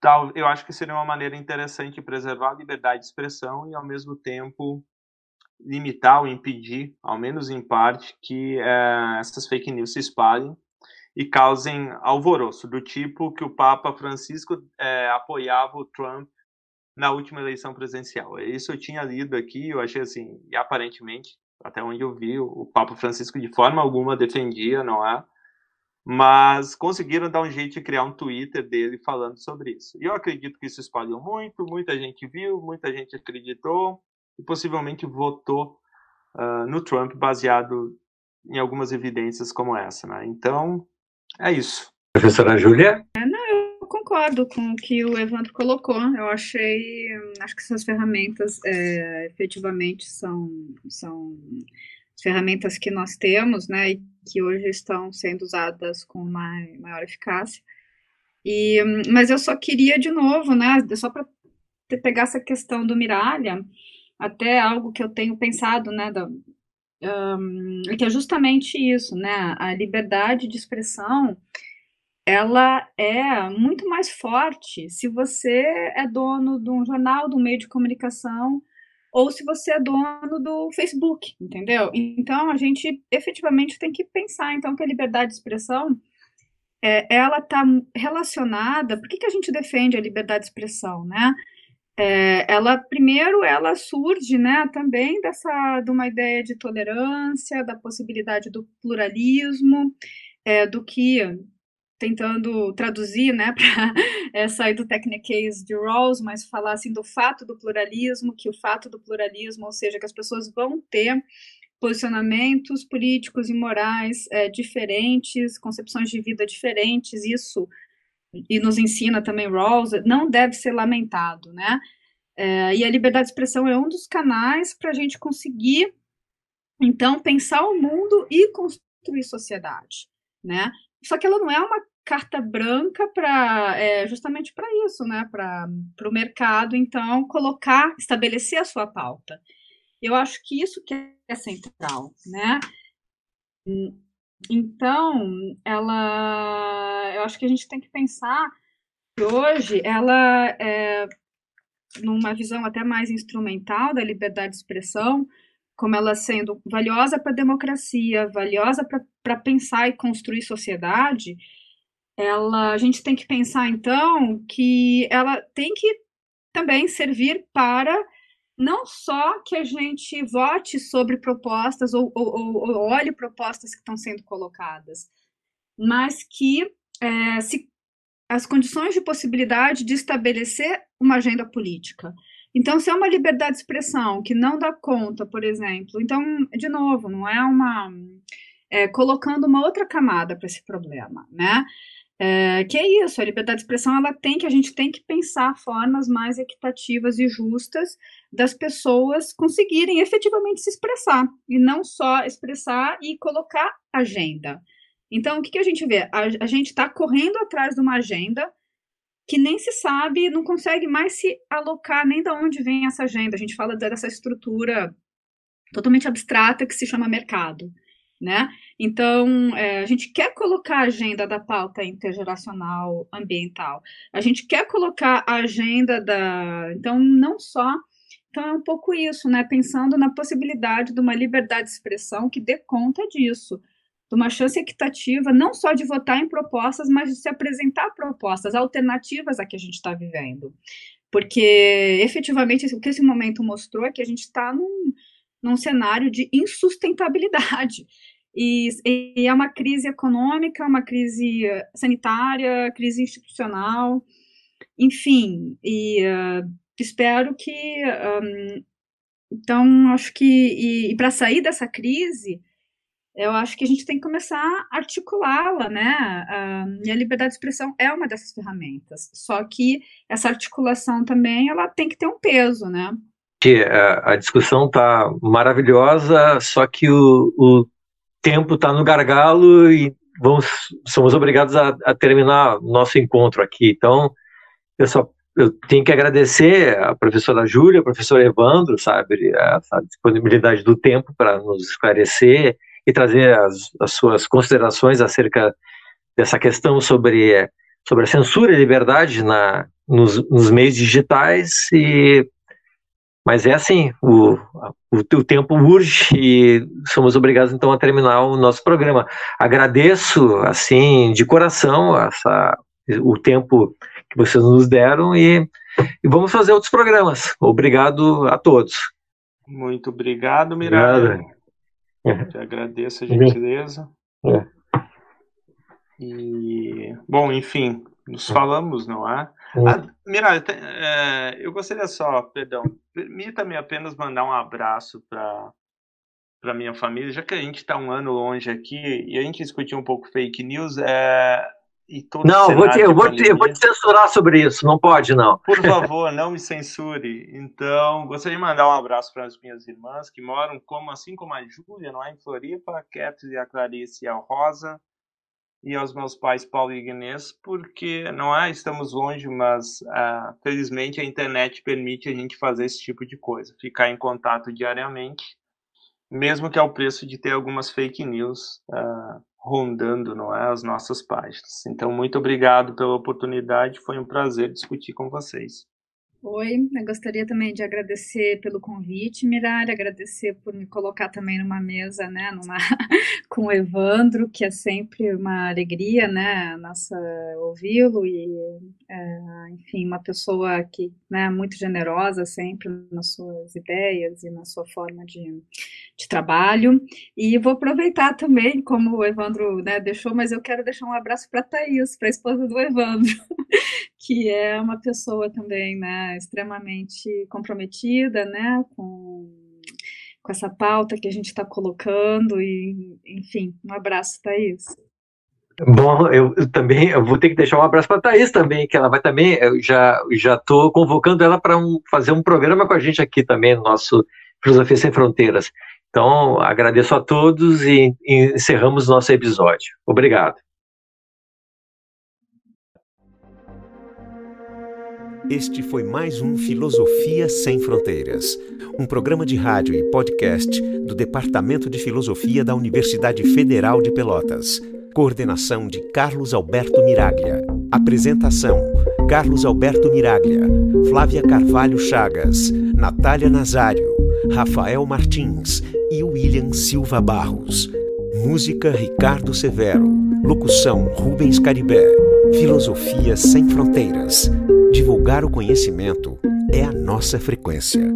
tal, eu acho que seria uma maneira interessante de preservar a liberdade de expressão e, ao mesmo tempo, limitar ou impedir, ao menos em parte, que é, essas fake news se espalhem e causem alvoroço, do tipo que o Papa Francisco é, apoiava o Trump na última eleição presidencial. Isso eu tinha lido aqui, eu achei assim, e aparentemente, até onde eu vi, o Papa Francisco de forma alguma defendia, não é? Mas conseguiram dar um jeito de criar um Twitter dele falando sobre isso. E eu acredito que isso espalhou muito, muita gente viu, muita gente acreditou, e possivelmente votou uh, no Trump baseado em algumas evidências como essa, né? Então, é isso. Professora Júlia? É, não, eu concordo com o que o Evandro colocou. Eu achei, acho que essas ferramentas é, efetivamente são, são ferramentas que nós temos, né, e que hoje estão sendo usadas com maior eficácia. E, mas eu só queria de novo, né, só para pegar essa questão do Miralha, até algo que eu tenho pensado, né, da, um, que é justamente isso, né, a liberdade de expressão, ela é muito mais forte se você é dono de um jornal, de um meio de comunicação, ou se você é dono do Facebook, entendeu? Então a gente efetivamente tem que pensar então que a liberdade de expressão é, ela está relacionada. Por que, que a gente defende a liberdade de expressão, né? É, ela primeiro ela surge, né, também dessa de uma ideia de tolerância, da possibilidade do pluralismo, é, do que tentando traduzir, né, para é, sair do techniquez de Rawls, mas falar assim do fato do pluralismo, que o fato do pluralismo, ou seja, que as pessoas vão ter posicionamentos políticos e morais é, diferentes, concepções de vida diferentes, isso e nos ensina também Rawls, não deve ser lamentado, né? É, e a liberdade de expressão é um dos canais para a gente conseguir, então, pensar o mundo e construir sociedade, né? Só que ela não é uma carta branca para é, justamente para isso, né? Para o mercado, então, colocar, estabelecer a sua pauta. Eu acho que isso que é central, né? Então, ela, eu acho que a gente tem que pensar que hoje ela é numa visão até mais instrumental da liberdade de expressão, como ela sendo valiosa para a democracia, valiosa para pensar e construir sociedade, ela, a gente tem que pensar então que ela tem que também servir para não só que a gente vote sobre propostas ou, ou, ou olhe propostas que estão sendo colocadas, mas que é, se, as condições de possibilidade de estabelecer uma agenda política. Então, se é uma liberdade de expressão que não dá conta, por exemplo, então, de novo, não é uma. É, colocando uma outra camada para esse problema, né? É, que é isso, a liberdade de expressão ela tem que a gente tem que pensar formas mais equitativas e justas das pessoas conseguirem efetivamente se expressar e não só expressar e colocar agenda. Então, o que, que a gente vê? A, a gente está correndo atrás de uma agenda que nem se sabe, não consegue mais se alocar nem de onde vem essa agenda. A gente fala dessa estrutura totalmente abstrata que se chama mercado, né? Então, é, a gente quer colocar a agenda da pauta intergeracional ambiental, a gente quer colocar a agenda da. Então, não só. Então, é um pouco isso, né? Pensando na possibilidade de uma liberdade de expressão que dê conta disso, de uma chance equitativa, não só de votar em propostas, mas de se apresentar propostas alternativas a que a gente está vivendo. Porque, efetivamente, o que esse momento mostrou é que a gente está num, num cenário de insustentabilidade. E, e, é uma crise econômica, uma crise sanitária, crise institucional, enfim, e uh, espero que. Um, então, acho que. E, e para sair dessa crise, eu acho que a gente tem que começar a articulá-la, né? Uh, e a liberdade de expressão é uma dessas ferramentas. Só que essa articulação também ela tem que ter um peso, né? A discussão está maravilhosa, só que o, o tempo está no gargalo e vamos, somos obrigados a, a terminar nosso encontro aqui. Então, eu só eu tenho que agradecer a professora Júlia, a professor Evandro, sabe, essa disponibilidade do tempo para nos esclarecer e trazer as, as, suas considerações acerca dessa questão sobre, sobre a censura e liberdade na, nos, nos meios digitais e mas é assim, o, o, o, tempo urge e somos obrigados então a terminar o nosso programa. Agradeço assim de coração essa, o tempo que vocês nos deram e, e vamos fazer outros programas. Obrigado a todos. Muito obrigado, Miranda. Obrigado. Te agradeço a gentileza. É. E bom, enfim, nos falamos, não é? Ah, é, eu gostaria só, perdão, permita-me apenas mandar um abraço para para minha família, já que a gente está um ano longe aqui e a gente discutiu um pouco fake news, é, e todo não, vou te, eu, vou te, eu vou te censurar sobre isso, não pode não. Por favor, não me censure. Então, gostaria de mandar um abraço para as minhas irmãs que moram, como assim como a Júlia, lá em Floripa, a Catherine, a Clarice e a Rosa, e aos meus pais Paulo e Inês, porque não é estamos longe, mas uh, felizmente a internet permite a gente fazer esse tipo de coisa, ficar em contato diariamente, mesmo que ao preço de ter algumas fake news uh, rondando, não é, as nossas páginas. Então, muito obrigado pela oportunidade, foi um prazer discutir com vocês. Oi, eu gostaria também de agradecer pelo convite, Mirari, agradecer por me colocar também numa mesa, né, numa, com o Evandro, que é sempre uma alegria, né, nossa, ouvi-lo e, é, enfim, uma pessoa que, né, muito generosa sempre nas suas ideias e na sua forma de, de trabalho. E vou aproveitar também, como o Evandro, né, deixou, mas eu quero deixar um abraço para a para a esposa do Evandro, que é uma pessoa também, né, extremamente comprometida, né, com, com essa pauta que a gente está colocando e, enfim, um abraço, Thaís. Bom, eu, também eu vou ter que deixar um abraço para Thaís também, que ela vai também, eu já já estou convocando ela para um, fazer um programa com a gente aqui também no nosso Filosofia Sem Fronteiras. Então, agradeço a todos e, encerramos nosso episódio. Obrigado. Este foi mais um Filosofia Sem Fronteiras, um programa de rádio e podcast do Departamento de Filosofia da Universidade Federal de Pelotas. Coordenação de Carlos Alberto Miraglia. Apresentação: Carlos Alberto Miraglia, Flávia Carvalho Chagas, Natália Nazário, Rafael Martins e William Silva Barros. Música Ricardo Severo. Locução Rubens Caribé. Filosofia Sem Fronteiras. Divulgar o conhecimento é a nossa frequência.